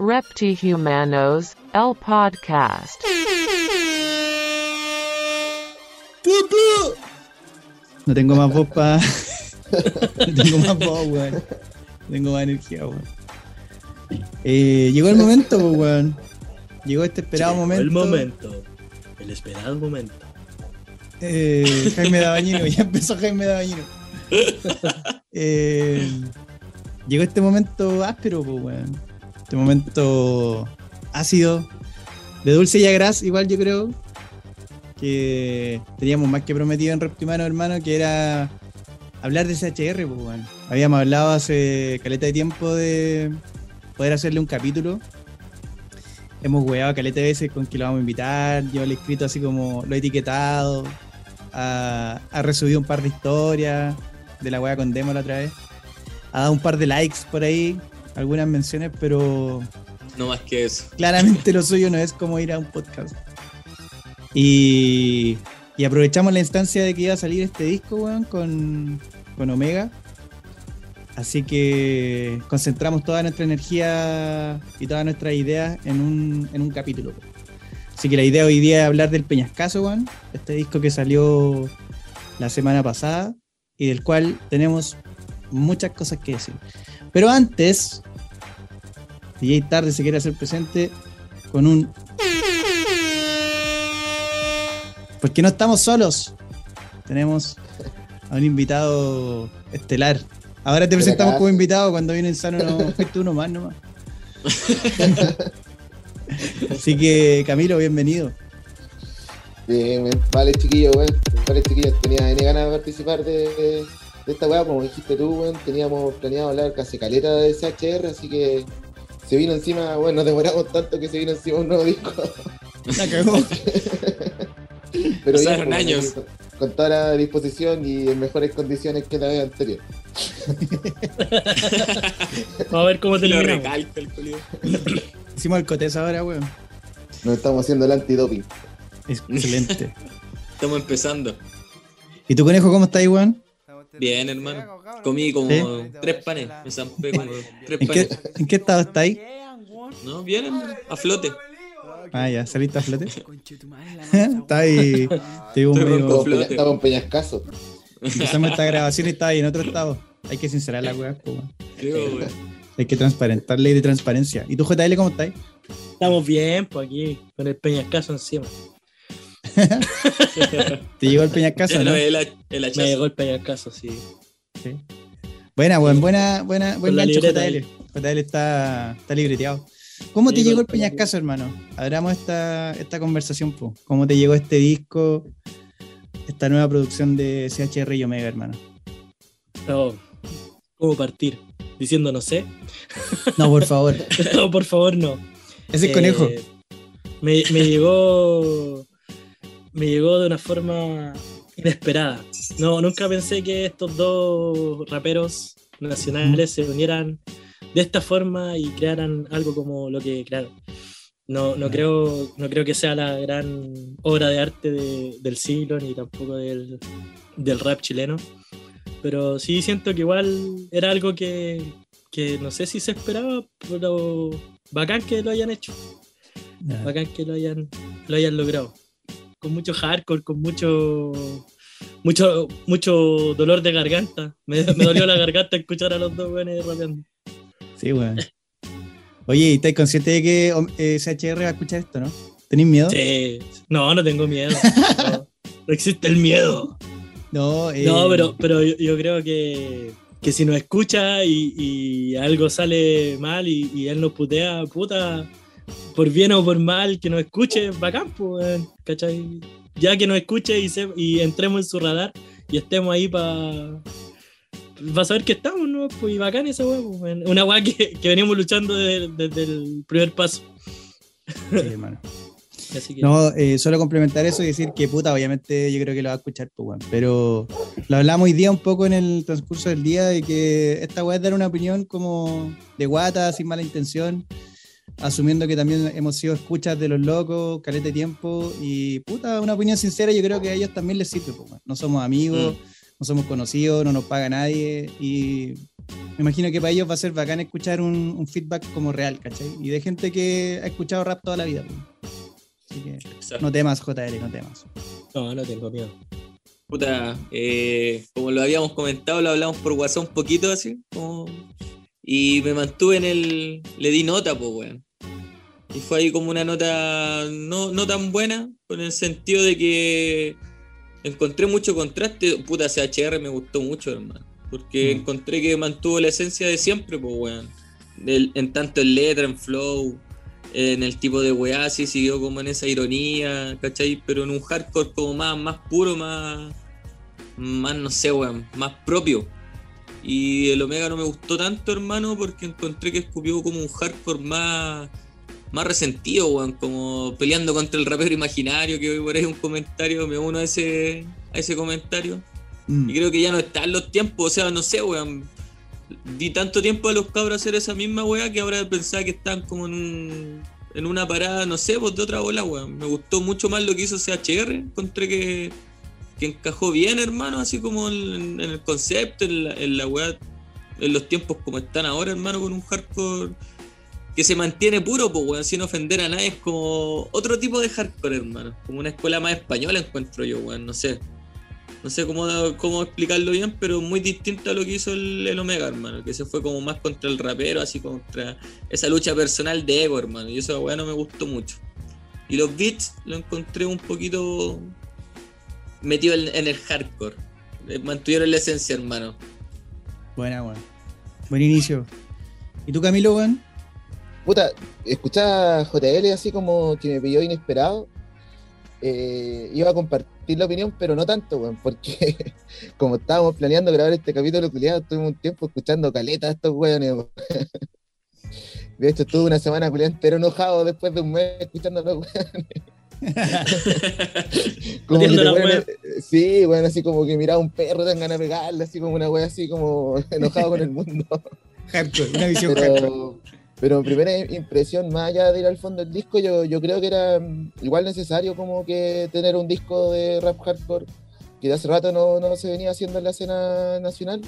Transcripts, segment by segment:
Reptihumanos, el podcast. No tengo más voz pa. no tengo más voz, weón. No tengo más energía, weón. Eh, llegó el momento, pues, weón. Llegó este esperado Llegó momento. El momento. El esperado momento. Eh, Jaime Dabañino, ya empezó Jaime Dabañino. Eh, llegó este momento áspero, pues, weón. Este momento ácido, de dulce y agraz, igual yo creo. Que teníamos más que prometido en Reptimano, hermano, que era hablar de CHR, pues, weón. Habíamos hablado hace caleta de tiempo de poder hacerle un capítulo. Hemos weado caleta de veces con que lo vamos a invitar. Yo le he escrito así como lo he etiquetado. Ha, ha resubido un par de historias de la wea con demo la otra vez. Ha dado un par de likes por ahí, algunas menciones, pero No más que eso. claramente lo suyo no es como ir a un podcast. Y, y aprovechamos la instancia de que iba a salir este disco, weón, con, con Omega. Así que concentramos toda nuestra energía y todas nuestras ideas en un, en un capítulo. Así que la idea hoy día es hablar del Peñascaso, weón, este disco que salió la semana pasada y del cual tenemos muchas cosas que decir. Pero antes, DJ Tarde se quiere hacer presente con un. Porque no estamos solos. Tenemos a un invitado estelar. Ahora te presentamos como invitado cuando viene Insano, no fuiste uno más nomás. Así que, Camilo, bienvenido. Bien. Vale, chiquillos, weón. Vale, chiquillos. Tenía N ganas de participar de, de esta weá, como dijiste tú, weón. Teníamos planeado hablar casi caleta de SHR, así que se vino encima, bueno, nos demoramos tanto que se vino encima un nuevo disco. La cagó. Pero Pasaron pues, años. Con, con toda la disposición y en mejores condiciones que la vez anterior. Vamos a ver cómo Lo terminamos. recalca el culiao. Hicimos el cotés ahora, weón. Nos estamos haciendo el antidoping. Excelente. Estamos empezando. ¿Y tu conejo cómo está ahí, weón? Bien, hermano. Comí como ¿Sí? tres panes. Me zampé como tres ¿En qué, panes. ¿En qué estado está ahí? No, hermano. A flote. Ah, ya, saliste a flote. está ahí. Te digo Estoy medio- estamos en Peñascaso. Empezamos esta grabación y está ahí en otro estado. Hay que sincerar la weá. Hay que transparentar ley de transparencia. ¿Y tú, JL, cómo estás? Estamos bien, pues aquí, con el peñascaso encima. ¿Te llegó el peñascaso, no? no el, el Me llegó el peñascaso, sí. Sí. Buena, buen, buena, buena, buen gancho, JL. JL está, está libreteado. ¿Cómo te llegó el peñascaso, hermano? Abramos esta, esta conversación, po. ¿Cómo te llegó este disco? Esta nueva producción de CHR y Omega, hermano. No, ¿Cómo partir? Diciendo no sé. No, por favor. No, por favor, no. Ese es Eh, conejo. Me, me llegó. Me llegó de una forma inesperada. No, nunca pensé que estos dos raperos nacionales se unieran de esta forma y crearan algo como lo que crearon. No, no, creo, no creo que sea la gran obra de arte de- del siglo ni tampoco del, del rap chileno. Pero sí siento que igual era algo que, que no sé si se esperaba, pero bacán que lo hayan hecho. Bacán que lo hayan, lo hayan logrado. Con mucho hardcore, con mucho mucho mucho dolor de garganta. Me, me dolió la garganta escuchar a los dos buenos rapeando. Sí, weón. Oye, ¿y estás consciente de que om- eh, CHR va a escuchar esto, no? ¿Tenés miedo? Sí. No, no tengo miedo. No, no existe el miedo. No, eh, No, pero, pero yo, yo creo que, que si nos escucha y, y algo sale mal y, y él nos putea, puta, por bien o por mal, que nos escuche, bacán, pues, ¿cachai? Ya que nos escuche y, se- y entremos en su radar y estemos ahí para para saber que estamos, ¿no? Pues y bacán esa weá, pues, una weá que, que venimos luchando desde, desde el primer paso. sí, hermano. Así que, No, eh, solo complementar eso y decir que puta, obviamente yo creo que lo va a escuchar, pues, weón. Pero lo hablamos hoy día un poco en el transcurso del día de que esta weá es dar una opinión como de guata, sin mala intención, asumiendo que también hemos sido escuchas de los locos, caleta de tiempo, y puta, una opinión sincera yo creo que a ellos también les sirve, pues. No somos amigos, no somos conocidos, no nos paga nadie, y me imagino que para ellos va a ser bacán escuchar un, un feedback como real, ¿cachai? Y de gente que ha escuchado rap toda la vida. pues. Así que Exacto. no temas, JL, no temas. No, no tengo miedo. Puta, eh, como lo habíamos comentado, lo hablamos por WhatsApp un poquito así. como- y me mantuve en el. Le di nota, pues, weón. Y fue ahí como una nota no, no tan buena, con el sentido de que encontré mucho contraste. Puta, CHR me gustó mucho, hermano. Porque Mm. encontré que mantuvo la esencia de siempre, pues, weón. Del- en tanto en letra, en flow, en el tipo de weá, sí siguió como en esa ironía, ¿cachai? Pero en un hardcore como más, más puro, más, más, no sé, weón, más propio. Y el Omega no me gustó tanto, hermano, porque encontré que escupió como un hardcore más, más resentido, weón, como peleando contra el rapero imaginario, que hoy por ahí un comentario, me uno a ese, a ese comentario. Mm. Y creo que ya no están los tiempos, o sea, no sé, weón. Di tanto tiempo a los cabros hacer esa misma weá que ahora pensaba que están como en un, en una parada, no sé, pues de otra bola, weón. Me gustó mucho más lo que hizo CHR. Encontré que, que encajó bien, hermano, así como en, en el concepto, en la, en la weá, en los tiempos como están ahora, hermano, con un hardcore que se mantiene puro, pues, weón, sin ofender a nadie. Es como otro tipo de hardcore, hermano. Como una escuela más española, encuentro yo, weón, no sé. No sé cómo, cómo explicarlo bien, pero muy distinto a lo que hizo el, el Omega, hermano. Que se fue como más contra el rapero, así contra esa lucha personal de ego, hermano. Y eso, weá, no me gustó mucho. Y los beats lo encontré un poquito metido en, en el hardcore. Eh, Mantuvieron la esencia, hermano. Buena, weón. Buen inicio. ¿Y tú, Camilo, weón? Puta, escuchar a JL así como que me pilló inesperado. eh, iba a compartir la opinión, pero no tanto, weón, porque como estábamos planeando grabar este capítulo culiado, tuvimos un tiempo escuchando caleta a estos weones. weón. De hecho, estuve una semana culiado entero enojado después de un mes escuchando a los weones. Como que la wea. sí, bueno, así como que miraba a un perro, te dan ganas de pegarle, así como una wea así como enojado con el mundo. Hardcore, una visión hardcore. Pero, mi primera impresión, más allá de ir al fondo del disco, yo, yo creo que era mm, igual necesario como que tener un disco de rap hardcore que de hace rato no, no se venía haciendo en la escena nacional.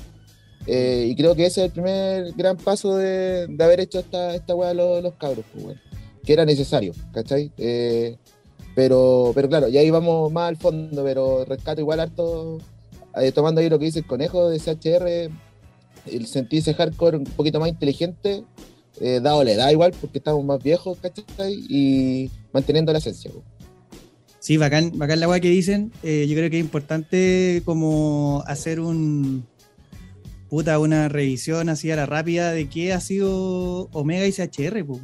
Eh, y creo que ese es el primer gran paso de, de haber hecho esta, esta weá los, los cabros, pues, weón. que era necesario, ¿cachai? Eh, pero, pero claro, ya ahí vamos más al fondo, pero rescato igual harto, eh, tomando ahí lo que dice el conejo de CHR, el sentirse hardcore un poquito más inteligente, eh, dado la edad igual, porque estamos más viejos, ¿cachai? Y manteniendo la esencia. po. Sí, bacán, bacán la weá que dicen. Eh, yo creo que es importante como hacer un puta, una revisión así a la rápida de qué ha sido Omega y CHR, pues.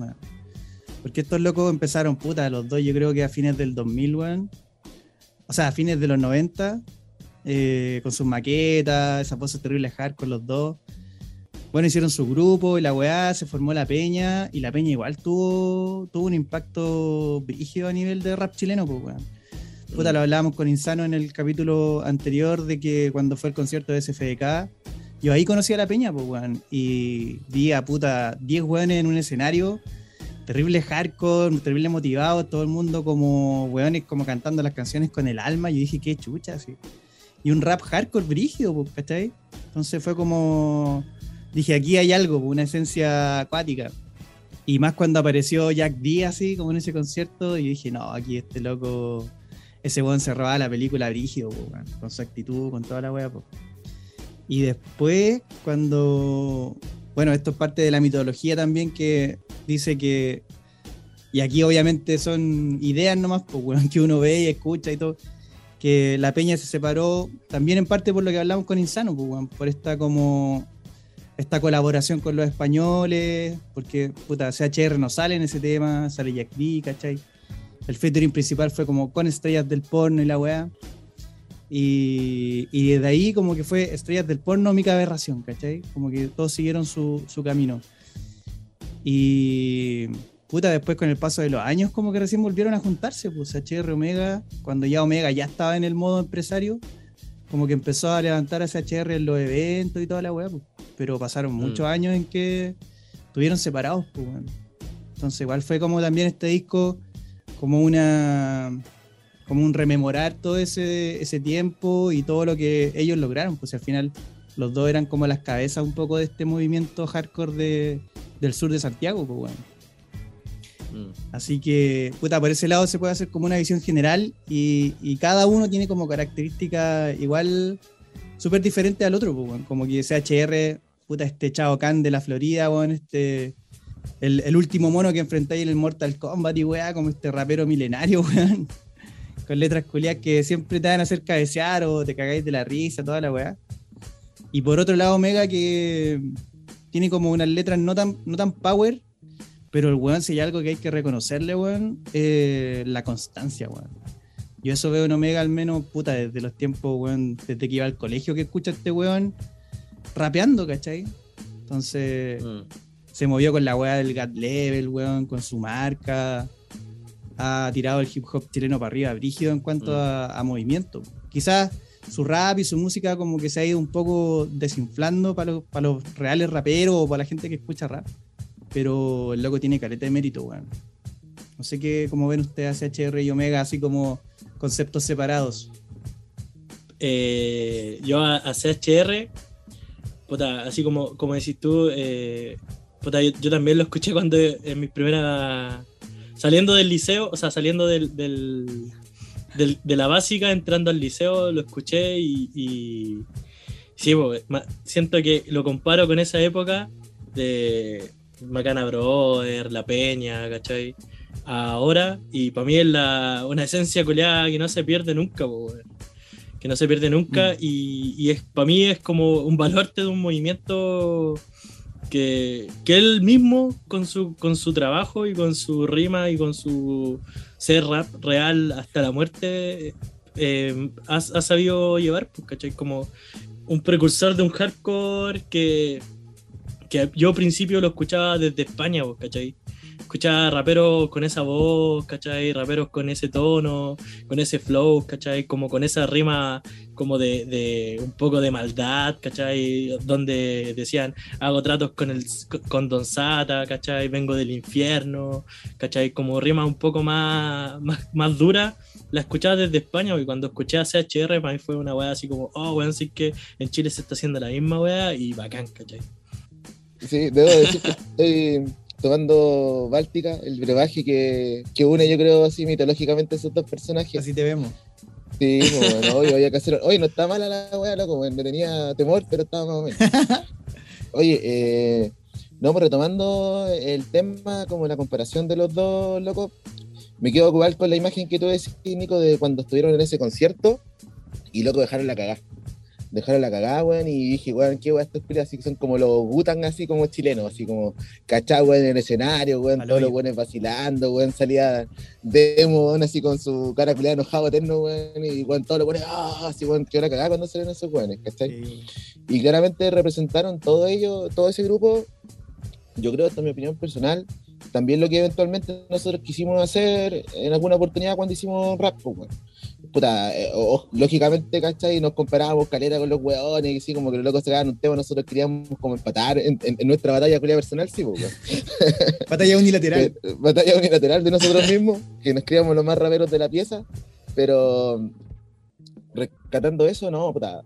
Porque estos locos empezaron, puta, los dos yo creo que a fines del 2000, weón. O sea, a fines de los 90, eh, con sus maquetas, esas voces terribles hardcore los dos. Bueno, hicieron su grupo y la weá, se formó la peña y la peña igual tuvo, tuvo un impacto brígido a nivel de rap chileno, pues weón. Puta, lo hablábamos con Insano en el capítulo anterior de que cuando fue el concierto de SFDK, yo ahí conocí a la peña, pues weón, y vi a puta 10 weones en un escenario, terrible hardcore, terrible motivado, todo el mundo como weones como cantando las canciones con el alma, yo dije, qué chucha, así. Y un rap hardcore brígido, pues, ¿cachai? Entonces fue como dije, aquí hay algo, una esencia acuática. Y más cuando apareció Jack D así, como en ese concierto, y dije, no, aquí este loco, ese weón se la película brígido, po, weón, con su actitud, con toda la wea. po. Y después, cuando, bueno, esto es parte de la mitología también que dice que, y aquí obviamente son ideas nomás, pues, weón, que uno ve y escucha y todo, que la peña se separó también en parte por lo que hablamos con Insano, pues, weón, por esta como esta colaboración con los españoles, porque puta, CHR no sale en ese tema, sale Jack D, ¿cachai? El featuring principal fue como con estrellas del porno y la weá. Y, y desde ahí como que fue estrellas del porno, mica aberración, ¿cachai? Como que todos siguieron su, su camino. Y puta, después con el paso de los años como que recién volvieron a juntarse, pues HR Omega, cuando ya Omega ya estaba en el modo empresario, como que empezó a levantar a CHR en los eventos y toda la weá, pues. pero pasaron muchos años en que estuvieron separados, pues, weón. Entonces igual fue como también este disco, como una como un rememorar todo ese, ese tiempo y todo lo que ellos lograron, pues al final los dos eran como las cabezas un poco de este movimiento hardcore de, del sur de Santiago, pues bueno. Mm. Así que, puta, por ese lado se puede hacer como una visión general y, cada uno tiene como característica igual súper diferente al otro, pues, como que CHR, puta, este Chao Kahn de la Florida, weón, este, el, el último mono que enfrentáis en el Mortal Kombat y weá, como este rapero milenario, weón, con letras culiadas que siempre te van a hacer cabecear o te cagáis de la risa, toda la weá. Y por otro lado, Omega que tiene como unas letras no tan, no tan power, pero el weón, si hay algo que hay que reconocerle, weón, eh, la constancia, weón. Yo eso veo en Omega al menos, puta, desde los tiempos, weón, desde que iba al colegio que escucha a este weón rapeando, ¿cachai? Entonces, Mm. se movió con la weá del God Level, weón, con su marca. Ha tirado el hip hop chileno para arriba, brígido en cuanto Mm. a, a movimiento. Quizás su rap y su música como que se ha ido un poco desinflando para los, para los reales raperos o para la gente que escucha rap. Pero el loco tiene careta de mérito, weón. No sé qué, cómo ven ustedes a CHR y Omega, así como conceptos separados. Eh, yo a, a CHR, así como, como decís tú, eh, yo, también lo escuché cuando en mis primeras. Saliendo del liceo, o sea, saliendo del, de la básica, entrando al liceo, lo escuché y. sí, siento que lo comparo con esa época de Macana Brother, La Peña, ¿cachai? Ahora, y para mí es la, una esencia culiada que no se pierde nunca, po, que no se pierde nunca y, y es para mí es como un baluarte de un movimiento que, que él mismo con su, con su trabajo y con su rima y con su ser rap real hasta la muerte eh, ha, ha sabido llevar, pues, ¿cachai? Como un precursor de un hardcore que, que yo al principio lo escuchaba desde España, pues, ¿cachai? Escuchaba raperos con esa voz, ¿cachai? Raperos con ese tono, con ese flow, ¿cachai? Como con esa rima como de, de un poco de maldad, ¿cachai? Donde decían, hago tratos con, el, con Don Sata, ¿cachai? Vengo del infierno, ¿cachai? Como rima un poco más, más, más dura, la escuchaba desde España y cuando escuché a CHR para mí fue una weá así como, oh, weón, sí que en Chile se está haciendo la misma weá y bacán, ¿cachai? Sí, debo decir que estoy tomando Báltica, el brebaje que, que une, yo creo, así mitológicamente esos dos personajes. Así te vemos. Sí, pues, bueno, hoy había que hacer. Oye, no está mala la weá, loco, me tenía temor, pero estaba más o menos. Oye, eh, no, pero retomando el tema, como la comparación de los dos, locos, me quedo igual con la imagen que tú decís, Nico, de cuando estuvieron en ese concierto y loco dejaron la cagada. Dejaron la cagada, weón, y dije, weón, qué weón, estos pilas así que son como los gutan así como chilenos, así como cachá, weón, en el escenario, weón, todos los weones vacilando, weón, salía demo, weón, así con su cara culiada enojado eterno, weón, y weón, todos los weones, ah, así, weón, que la cagada cuando salen esos weones, ¿cachai? Sí. Y claramente representaron todo ello, todo ese grupo. Yo creo, esta es mi opinión personal, también lo que eventualmente nosotros quisimos hacer en alguna oportunidad cuando hicimos rap, pues, weón. Puta, eh, lógicamente, ¿cachai? Nos comparábamos calera con los weones, y así como que los locos se daban un tema, nosotros queríamos como empatar en, en- en nuestra batalla culia personal, sí, pues. Batalla unilateral. Eh, batalla unilateral de nosotros mismos, que nos creíamos los más raperos de la pieza, pero rescatando eso, no, puta.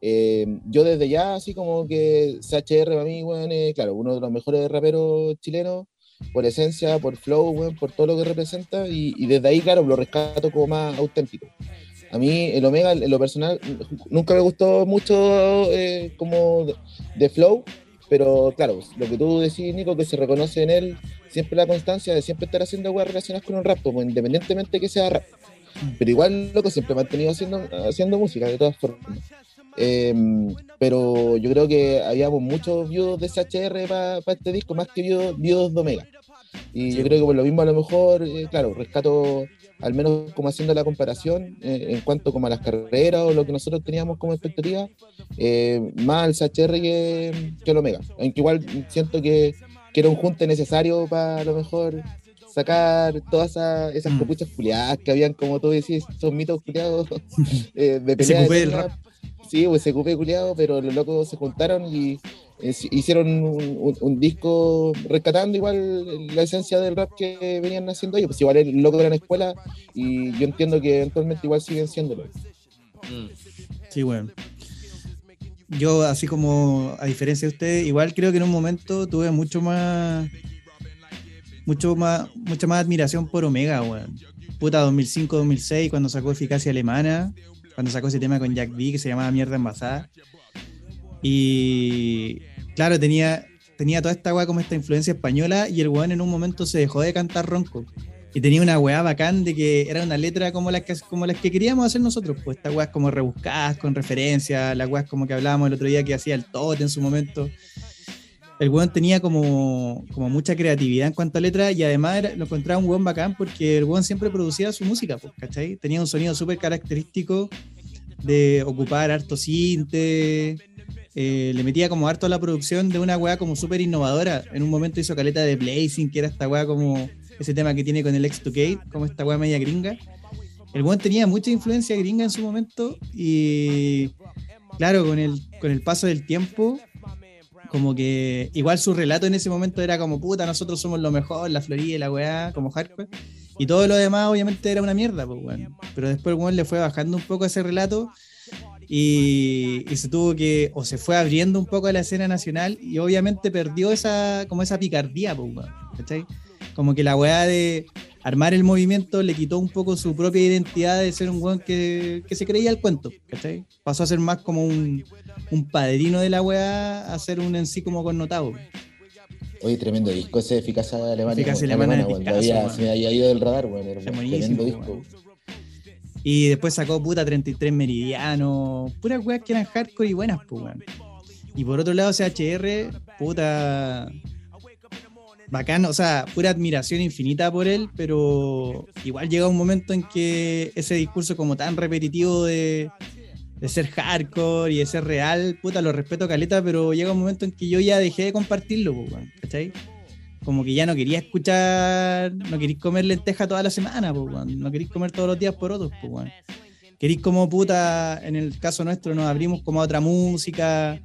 eh, yo desde ya, así como que CHR para mí, weón, es, claro, uno de los mejores raperos chilenos, por esencia, por flow, por todo lo que representa, y, desde ahí, claro, lo rescato como más auténtico. A mí, el Omega, en lo personal, nunca me gustó mucho eh, como de, flow, pero claro, lo que tú decís, Nico, que se reconoce en él siempre la constancia de siempre estar haciendo weas relacionadas con un rap, como independientemente que sea rap. Pero igual, loco, siempre ha mantenido haciendo, haciendo música, de todas formas. Eh, pero yo creo que habíamos muchos views de SHR para este disco, más que views, views de Omega. Y yo creo que por lo mismo a lo mejor, eh, claro, rescato al menos como haciendo la comparación eh, en cuanto como a las carreras o lo que nosotros teníamos como expectativa, eh, más al SHR que, que el Omega. Aunque igual siento que, que era un junte necesario para a lo mejor sacar todas esa- esas Mm. capuchas culiadas que habían, como tú decís, esos mitos culiados eh, de pelea eterna. Sí, pues se cupé culiado, pero los locos se juntaron y eh, hicieron un, un- un disco rescatando igual la esencia del rap que venían haciendo ellos. Pues igual el loco era en escuela y yo entiendo que eventualmente igual siguen siéndolo. Mm. Sí, weón. yo, así como a diferencia de ustedes, igual creo que en un momento tuve mucho más. Mucho más, mucha más admiración por Omega, weón. Puta, 2005-2006, cuando sacó Eficacia Alemana, cuando sacó ese tema con Jack B que se llamaba Mierda Envasada. Y claro, tenía, tenía toda esta weá como esta influencia española y el weón en un momento se dejó de cantar ronco. Y tenía una weá bacán de que era una letra como las que, como las que queríamos hacer nosotros, pues estas weas como rebuscadas, con referencias, las weas como que hablábamos el otro día que hacía el Tote en su momento. El weón tenía como, como mucha creatividad en cuanto a letra y además era- lo encontraba un weón bacán porque el weón siempre producía su música, pues, ¿cachai? Tenía un sonido súper característico de ocupar harto cinte, eh, le metía como harto a la producción de una weá como súper innovadora. En un momento hizo caleta de Blazing, que era esta weá como ese tema que tiene con el X2K, como esta weá media gringa. El weón tenía mucha influencia gringa en su momento y claro, con el, con el paso del tiempo, como que igual su relato en ese momento era como puta, nosotros somos lo mejor, la Florida y la weá, como hardcore. Y todo lo demás obviamente era una mierda, pues weón. Pero después weón le fue bajando un poco ese relato y, y se tuvo que, o se fue abriendo un poco a la escena nacional y obviamente perdió esa, como esa picardía, pues, weón, ¿cachai? Como que la weá de armar el movimiento le quitó un poco su propia identidad de ser un weón que, que se creía el cuento, ¿cachai? Pasó a ser más como un, un padrino de la weá a ser un en sí como connotado. Oye, tremendo disco ese de Eficacia Alemana. Eficacia weón, Alemana Había-. Se me había ido del radar, weón. Era un tremendo disco. Y después sacó puta 33 Meridiano, puras weas que eran hardcore y buenas, pues weón. Y por otro lado, CHR, puta. Bacán, o sea, pura admiración infinita por él, pero igual llega un momento en que ese discurso como tan repetitivo de, de ser hardcore y de ser real, puta, lo respeto caleta, pero llega un momento en que yo ya dejé de compartirlo, pues, ¿cachai? Como que ya no quería escuchar, no queréis comer lenteja toda la semana, pues, no queréis comer todos los días por otros, pues. Queréis como puta, en el caso nuestro nos abrimos como a otra música,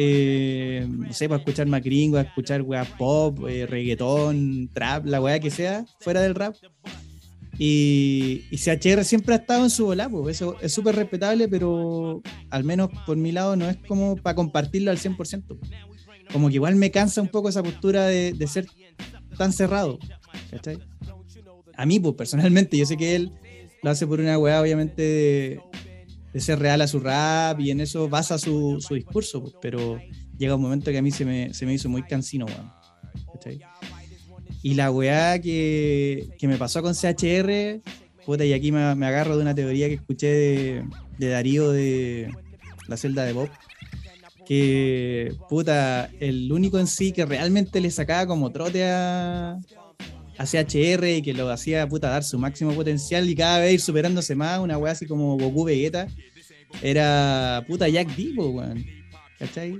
eh, no sé, para escuchar más gringo, escuchar weá pop, eh, reggaetón, trap, la weá que sea, fuera del rap. Y, y CHR siempre ha estado en su volá, pues eso es súper respetable, pero al menos por mi lado no es como para compartirlo al 100%. pues. Como que igual me cansa un poco esa postura de, ser tan cerrado. A mí, pues personalmente, yo sé que él lo hace por una weá, obviamente, de, de ser real a su rap y en eso basa su, su discurso, pues, pero llega un momento que a mí se me, se me hizo muy cansino, weón. Y la weá que, que me pasó con CHR, puta, y aquí me, me agarro de una teoría que escuché de, de Darío de la celda de Bob, que, puta, el único en sí que realmente le sacaba como trote a, a CHR y que lo hacía, puta, dar su máximo potencial y cada vez ir superándose más, una weá así como Goku Vegeta, era, puta, Jack D, weón. ¿Cachai?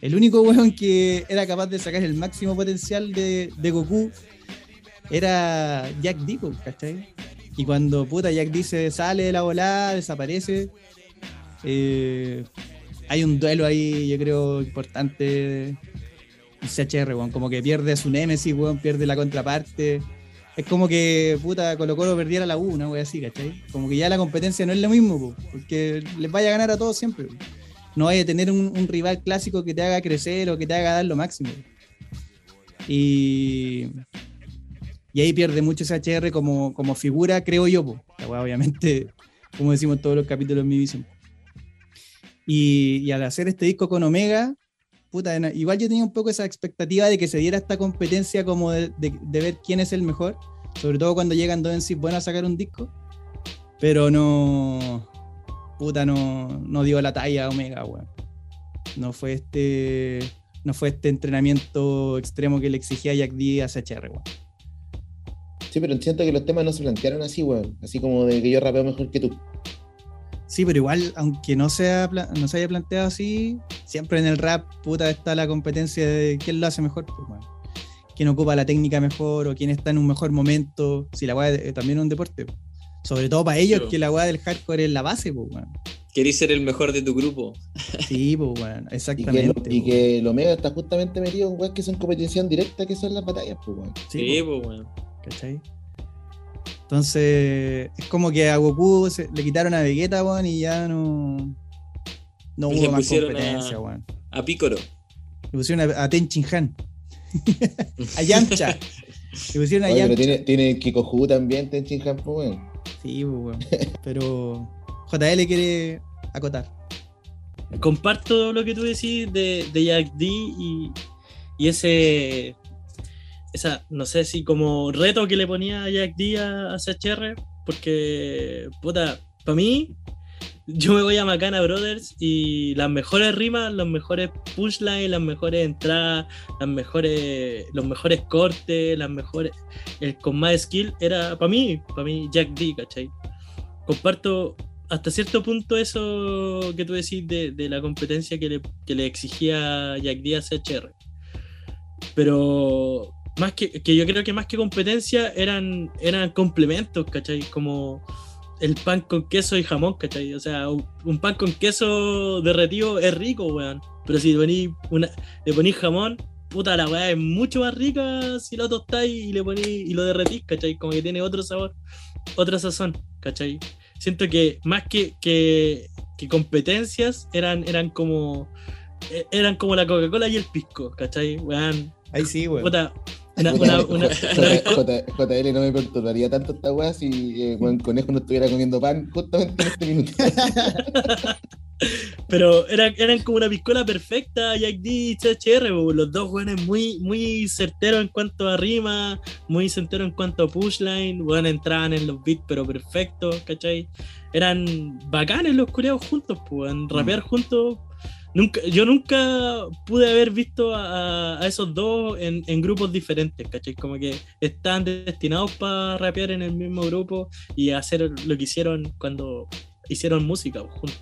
El único weón que era capaz de sacar el máximo potencial de, Goku era Jack D, ¿cachai? Y cuando puta Jack D se sale de la volada, desaparece, eh, hay un duelo ahí, yo creo, importante. CHR, weón. Como que pierde su Nemesis, weón, pierde la contraparte. Es como que, puta, Colo Colo perdiera la U, una wea así, ¿cachai? Como que ya la competencia no es lo mismo, po, porque les vaya a ganar a todos siempre. No vaya a tener un, rival clásico que te haga crecer o que te haga dar lo máximo. Y, y ahí pierde mucho CHR como, como figura, creo yo. La wea, obviamente, como decimos todos los capítulos, mi visión. Y al hacer este disco con Omega, igual yo tenía un poco esa expectativa de que se diera esta competencia como de, ver quién es el mejor, sobre todo cuando llegan dos en sí buenos a sacar un disco, pero no, puta, no, no dio la talla Omega, weón. No fue este, no fue este entrenamiento extremo que le exigía Jack D a CHR, weón. Sí, pero siento que los temas no se plantearon así, weón. Así como de que yo rapeo mejor que tú. Sí, pero igual, aunque no, sea, pla- no se haya planteado así, siempre en el rap, puta, está la competencia de quién lo hace mejor, pues, weón. Quién ocupa la técnica mejor o quién está en un mejor momento. Si la weá es- también es un deporte. pues. Sobre todo para ellos, que la weá del hardcore es la base, pues, weón. Querís ser el mejor de tu grupo. Sí, pues, weón, Y que, exactamente. lo- y pues. que el Omega está justamente metido en weas que son competición directa, que son las batallas, pues, weón. Sí, Sí, pues, pues, weón. ¿cachai? Entonces, es como que a Goku se- le quitaron a Vegeta, weón, y ya no. No hubo más competencia, a- weón. A Pícoro. Le pusieron a, a Tenchin Han. a Yamcha. Le pusieron a Oye, pero Yamcha. tiene, tiene Kikoju también, Tenchin Han, pues, weón. Sí, pues, weón. Pero JL quiere acotar. Comparto lo que tú decís de, de Jack D y, y ese. Esa, no sé si como reto que le ponía Jack D a, a CHR, porque, puta, para mí, yo me voy a Macana Brothers y las mejores rimas, los mejores punchlines, las mejores entradas, las mejores, los mejores cortes, las mejores, el con más skill era para mí, para mí Jack D, ¿cachai? Comparto hasta cierto punto eso que tú decís de, la competencia que le, que le exigía Jack D a CHR. Pero más que, que yo creo que más que competencia eran, eran complementos, ¿cachai? Como el pan con queso y jamón, ¿cachai? O sea, un, un pan con queso derretido es rico, weón. Pero si le una, le ponís jamón, puta la weá es mucho más rica si lo tostáis y le ponís y lo derretís, ¿cachai? Como que tiene otro sabor, otra sazón, ¿cachai? Siento que más que, que, que competencias eran, eran como eh, eran como la Coca-Cola y el pisco, ¿cachai? Weón, Ahí sí, weón. puta, una, una, una, una- J- JL no me perturbaría tanto esta weá si eh, weón, Conejo no estuviera comiendo pan justamente en este minuto. Pero eran, eran como una piscola perfecta, Jack D y CHR, los dos weones muy, muy certeros en cuanto a rima, muy certeros en cuanto a pushline, bueno, entraban en los beats pero perfectos, ¿cachai? Eran bacanes los culeados juntos, pues, rapear juntos. Nunca, yo nunca pude haber visto a, a esos dos en, en grupos diferentes, ¿cachai? Como que están destinados para rapear en el mismo grupo y hacer lo que hicieron cuando hicieron música juntos.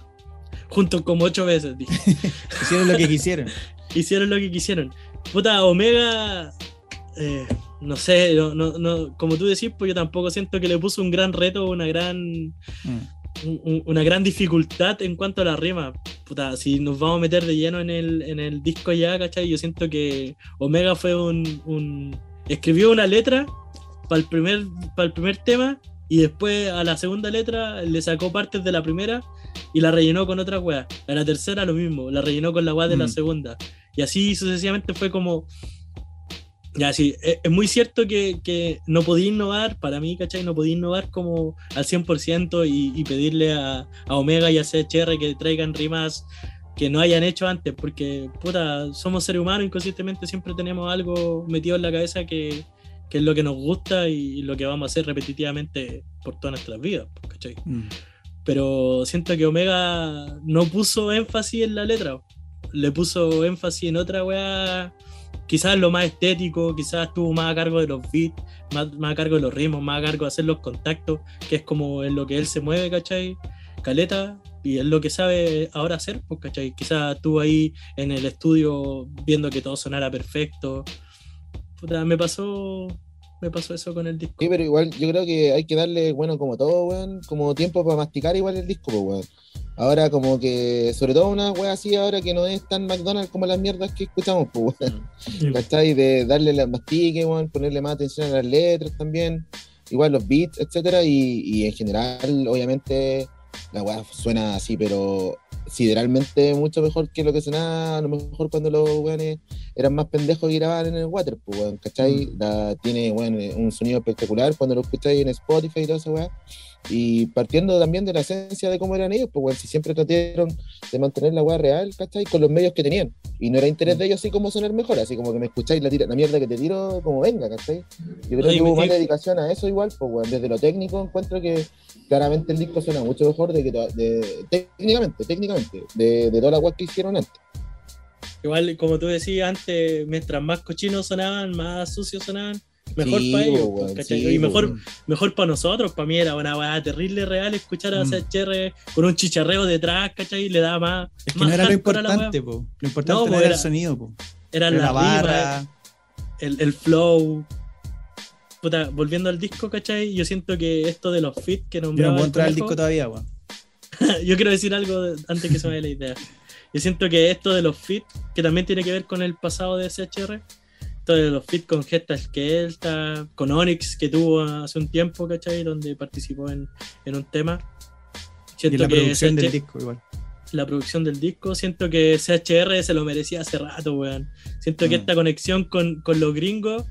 Juntos como ocho veces, dije. Hicieron lo que quisieron. hicieron lo que quisieron. Puta, Omega, eh, no sé, no, no, no- como tú decís, pues yo tampoco siento que le puso un gran reto, una gran, Mm. Un- un- una gran dificultad en cuanto a la rima. Puta, si nos vamos a meter de lleno en el, en el disco ya, ¿cachai? Yo siento que Omega fue un, un- escribió una letra para el primer, para el primer tema y después a la segunda letra le sacó partes de la primera y la rellenó con otra weá. A la tercera lo mismo, la rellenó con la weá de la Mm. segunda. Y así sucesivamente fue como. Ya, sí, es, es muy cierto que, que no podía innovar, para mí, ¿cachai? No podía innovar como al 100% y, y pedirle a, a Omega y a CHR que traigan rimas que no hayan hecho antes, porque, puta, somos seres humanos, inconscientemente siempre tenemos algo metido en la cabeza que, que es lo que nos gusta y lo que vamos a hacer repetitivamente por todas nuestras vidas, ¿cachai? Mm. pero siento que Omega no puso énfasis en la letra. Le puso énfasis en otra weá, quizás lo más estético, quizás estuvo más a cargo de los beats, más, más a cargo de los ritmos, más a cargo de hacer los contactos, que es como en lo que él se mueve, ¿cachai? Caleta, y es lo que sabe ahora hacer, pues, ¿cachai? Quizás estuvo ahí en el estudio viendo que todo sonara perfecto. Puta, me pasó, me pasó eso con el disco. Sí, pero igual yo creo que hay que darle, bueno, como todo, weón, como tiempo para masticar igual el disco, pues, weón. Ahora como que, sobre todo una wea así ahora que no es tan McDonald's como las mierdas que escuchamos, pues, weón. Mm. ¿Cachai? De darle la mastique, weón, ponerle más atención a las letras también, igual los beats, etcétera, y, y en general, obviamente, la weá suena así, pero sideralmente mucho mejor que lo que sonaba a lo mejor cuando los weones eran más pendejos y grababan en el water, pues weón, ¿cachai? La- tiene weón, un sonido espectacular cuando lo escucháis en Spotify y toda esa weá. Y partiendo también de la esencia de cómo eran ellos, pues weón, si siempre trataron de mantener la weá real, ¿cachai? Con los medios que tenían. Y no era interés de ellos así como sonar mejor, así como que me escucháis la, tira- la mierda que te tiro, como venga, ¿cachai? Yo creo Oye, que hubo más dedicación a eso igual, pues weón, desde lo técnico encuentro que claramente el disco suena mucho mejor de que de, técnicamente, técnicamente, de, de todas las weas que hicieron antes. Igual, como tú decías antes, mientras más cochinos sonaban, más sucios sonaban, mejor Sí, para ellos, pues, sí, y mejor, mejor para nosotros, para mí era una weá terrible real escuchar a Mm. CHR con un chicharreo detrás, ¿cachai? Y le da más. Es que más no era lo importante, po. Lo importante No, no, po, era era- el sonido, po. Era Era la, rima, barra. el, el flow. Puta, volviendo al disco, ¿cachai? Yo siento que esto de los feats que Yo no puedo el entrar al disco todavía, weón. yo quiero decir algo antes que se me vaya la idea. Yo siento que esto de los feats, que también tiene que ver con el pasado de SHR, esto de los feats con Gesta Esquelta, con Onyx, que tuvo hace un tiempo, ¿cachai? Donde participó en, en un tema. Y Siento la que producción del disco, igual. la producción del disco, siento que CHR se lo merecía hace rato, weón. Siento que Mm. esta conexión con, con los gringos,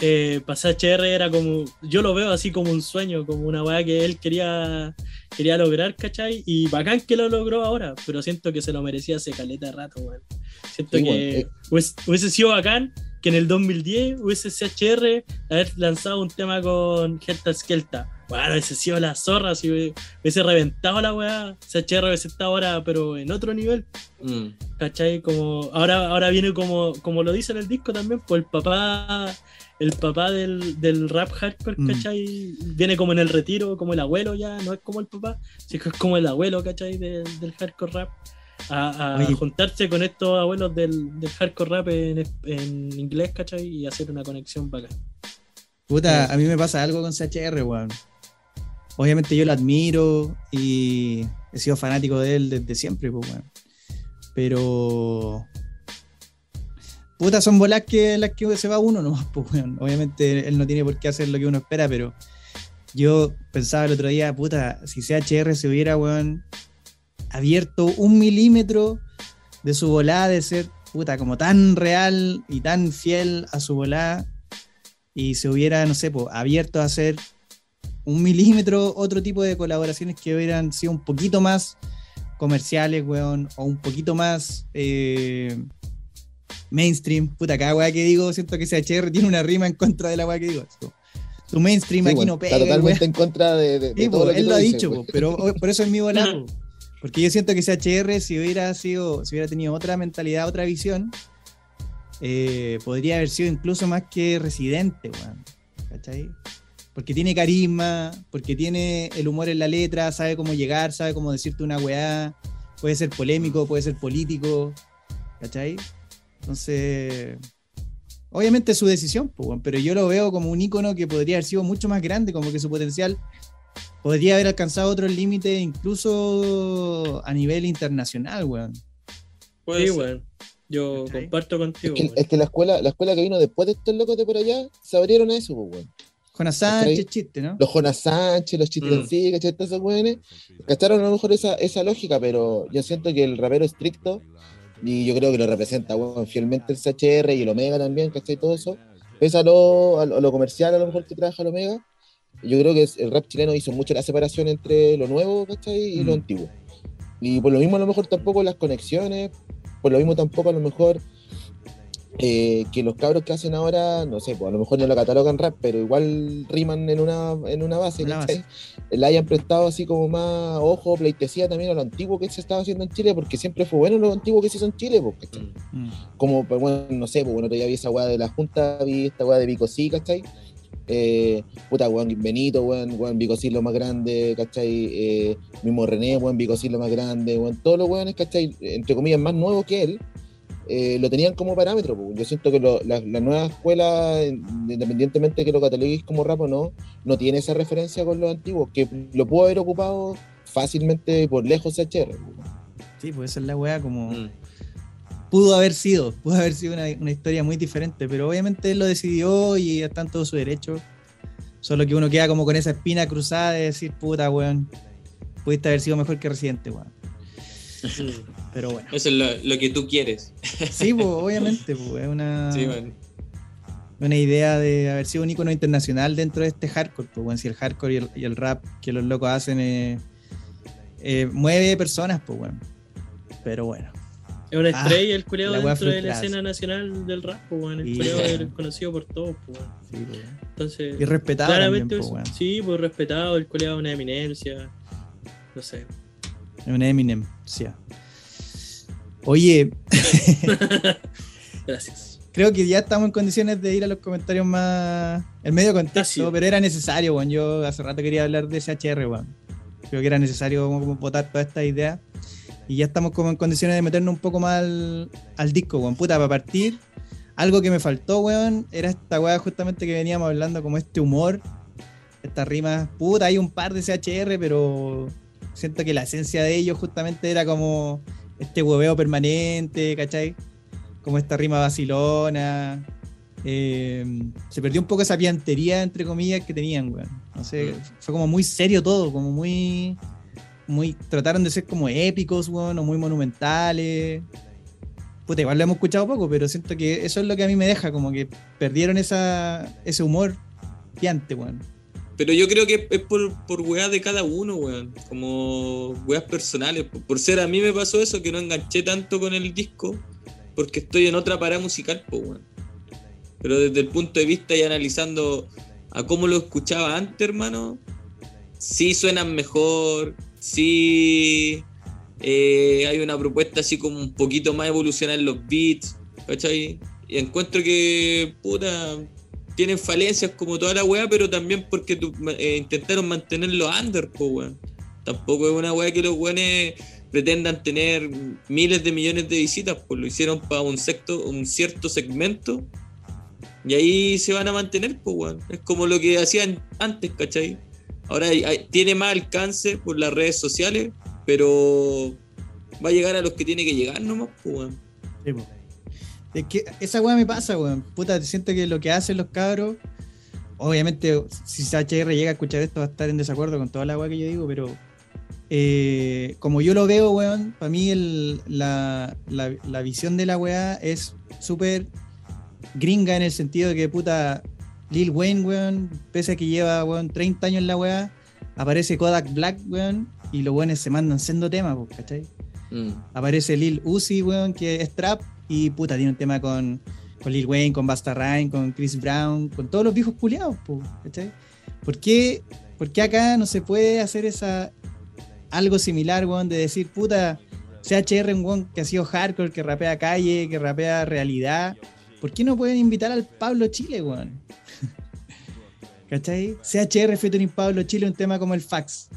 eh, para CHR era como, yo lo veo así como un sueño, como una weá que él quería, quería lograr, ¿cachai? Y bacán que lo logró ahora, pero siento que se lo merecía hace caleta de rato, weón. Siento Sí, que weón, eh. hubiese, hubiese sido bacán que en el 2010 hubiese CHR haber lanzado un tema con Helta Skelta. Bueno, hubiese sido la zorra si hubiese hubiese reventado la weá. CHR hubiese estado ahora, pero en otro nivel. Mm. ¿Cachai? Como, ahora, ahora viene como, como lo dice en el disco también, pues el papá, el papá del, del rap hardcore, Mm. ¿cachai? Viene como en el retiro, como el abuelo ya, no es como el papá, sino que es como el abuelo, ¿cachai? Del, del hardcore rap. A, a juntarse con estos abuelos del, del hardcore rap en, en inglés, ¿cachai? Y hacer una conexión bacán. Puta, a mí me pasa algo con CHR, weón. Obviamente yo lo admiro y he sido fanático de él desde siempre, pues, weón. Pero. Puta, son bolas que las que se va uno nomás, pues, weón. Obviamente él no tiene por qué hacer lo que uno espera, pero yo pensaba el otro día, puta, si CHR se hubiera, weón, abierto un milímetro de su volada de ser, puta, como tan real y tan fiel a su volada y se hubiera, no sé, po, abierto a hacer un milímetro otro tipo de colaboraciones que hubieran sido un poquito más comerciales, weón, o un poquito más eh, mainstream. Puta, cada weá que digo, siento que CHR tiene una rima en contra de la weá que digo. Su mainstream Sí, aquí no pega. está weón. totalmente en contra de, de- de Sí, todo po, lo que él tú lo ha dicho, po, pero o- por eso es mi volado. Porque yo siento que CHR, si hubiera sido, si hubiera tenido otra mentalidad, otra visión, eh, podría haber sido incluso más que residente, weón. ¿Cachai? Porque tiene carisma, porque tiene el humor en la letra, sabe cómo llegar, sabe cómo decirte una weá, puede ser polémico, puede ser político, ¿cachai? Entonces, obviamente es su decisión, pero yo lo veo como un ícono que podría haber sido mucho más grande, como que su potencial podría haber alcanzado otros límites incluso a nivel internacional, weón. Puede Sí, ser. weón. Yo ¿Cachai? comparto Es contigo, que, es que la escuela, la escuela que vino después de estos locos de por allá, se abrieron a eso, pues, weón. Jonas ¿Cachai? Sánchez, chiste, ¿no? Los Jonas Sánchez, los Chitrencillos, ¿cachai? Todos esos weones, cacharon a lo mejor esa, esa lógica, pero yo siento que el rapero estricto, y yo creo que lo representa, weón, fielmente el CHR y el Omega también, ¿cachai? Todo eso, pese a lo, a lo, a lo comercial a lo mejor que trabaja el Omega, yo creo que es- el rap chileno hizo mucho la separación entre lo nuevo, ¿cachai? Y lo Mm. antiguo. Y por lo mismo a lo mejor tampoco las conexiones, por lo mismo tampoco a lo mejor eh, que los cabros que hacen ahora, no sé, pues a lo mejor no lo catalogan rap, pero igual riman en una, en una base, Una ¿cachai? Le hayan prestado así como más ojo, pleitesía también a lo antiguo que se estaba haciendo en Chile, porque siempre fue bueno lo antiguo que se hizo en Chile, ¿cachai? Mm. Como, pues, bueno, no sé, pues bueno, día vi esa weá de la Junta, vi esta weá de Bicosí, ¿cachai? Eh, puta, weón, Benito, weón, weón, Bicosí lo más grande, ¿cachai? Eh, mismo René, weón, Bicosí lo más grande, weón, todos los weones, ¿cachai? Entre comillas, más nuevos que él, eh, lo tenían como parámetro. pues. Yo siento que lo- la, la nueva escuela, independientemente de que lo cataloguéis como rap o no, no tiene esa referencia con los antiguos, que lo pudo haber ocupado fácilmente por lejos HR. Sí, pues esa es la weá como... Mm. Pudo haber sido, pudo haber sido una, una historia muy diferente, pero obviamente él lo decidió y está en todo su derecho. Solo que uno queda como con esa espina cruzada de decir, puta, weón, pudiste haber sido mejor que Residente, weón. Pero bueno. Eso es lo, lo que tú quieres. Sí, pues obviamente, pues es una, Sí, una idea de haber sido un icono internacional dentro de este hardcore. Pues bueno, si el hardcore y el, y el rap que los locos hacen eh, eh, mueve personas, pues bueno. Pero bueno. Es una Ah, estrella el culeado dentro de la escena nacional del rap, pues, weón. El culeado es conocido por todos, pues. Sí, pues. Entonces, Y respetado claramente, sí, pues respetado, el culeado es una eminencia. No sé. Es una Eminem, sí. Oye, Gracias. creo que ya estamos en condiciones de ir a los comentarios más. El medio contexto, es. pero era necesario, weón. Yo hace rato quería hablar de SHR, weón. Creo que era necesario como, como botar toda esta idea. Y ya estamos como en condiciones de meternos un poco más al, al disco, weón. Puta, para partir, algo que me faltó, weón, era esta weá justamente que veníamos hablando, como este humor, estas rimas. Puta, hay un par de CHR, pero siento que la esencia de ellos justamente era como este hueveo permanente, ¿cachai? Como esta rima vacilona. Eh, se perdió un poco esa piantería, entre comillas, que tenían, weón. No sé, Mm. fue como muy serio todo, como muy. Muy, trataron de ser como épicos, weón, o muy monumentales. Puta, igual lo hemos escuchado poco, pero siento que eso es lo que a mí me deja, como que perdieron esa, ese humor piante, weón. Pero yo creo que es por, por weas de cada uno, weón. Como weas personales. Por, ser a mí me pasó eso, que no enganché tanto con el disco, porque estoy en otra parada musical, pues, weón. Pero desde el punto de vista y analizando a cómo lo escuchaba antes, hermano, sí suenan mejor, sí eh, hay una propuesta así como un poquito más evolucionada en los beats, ¿cachai? Y encuentro que, puta, tienen falencias como toda la weá, pero también porque tu- eh, intentaron mantenerlo under, po, weón. Tampoco es una weá que los weones pretendan tener miles de millones de visitas, pues lo hicieron para un, secto, un cierto segmento y ahí se van a mantener, pues, weón. Es como lo que hacían antes, ¿cachai? Ahora tiene más alcance por las redes sociales, pero va a llegar a los que tiene que llegar nomás, pues, weón. Es que esa weá me pasa, weón. Puta, siento que lo que hacen los cabros, obviamente, si HR llega a escuchar esto, va a estar en desacuerdo con toda la weá que yo digo, pero eh, como yo lo veo, weón, para mí la- la visión de la weá es súper gringa en el sentido de que, puta, Lil Wayne, weón, pese a que lleva, weón, 30 años en la weá, aparece Kodak Black, weón, y los weones se mandan siendo temas, ¿cachai? Mm. aparece Lil Uzi, weón, que es trap, y puta, tiene un tema con, con Lil Wayne, con Basta Rhyme, con Chris Brown, con todos los viejos culiados, po, ¿cachai? ¿Por qué, por qué acá no se puede hacer esa algo similar, weón, de decir, puta, CHR, un weón que ha sido hardcore, que rapea calle, que rapea realidad? ¿Por qué no pueden invitar al Pablo Chile, weón? ¿Cachai? CHR featuring Pablo Chile, un tema como el fax.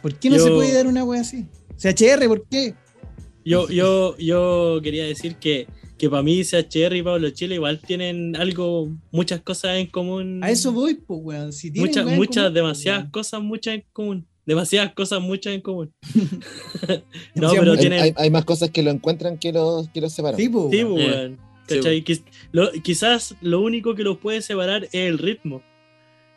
¿Por qué no Yo- se puede dar una wea así? CHR, ¿por qué? Yo, yo, yo quería decir que, que para mí CHR y Pablo Chile igual tienen algo, muchas cosas en común. A eso voy, pues, weón. Si muchas, muchas, común, demasiadas weón. cosas, muchas en común. Demasiadas cosas, muchas en común. no, pero muchas. tienen. Hay, hay más cosas que lo encuentran que los, que los separan. Sí, Sí, weón. po, Eh, weón. Quizás lo único que los puede separar es el ritmo.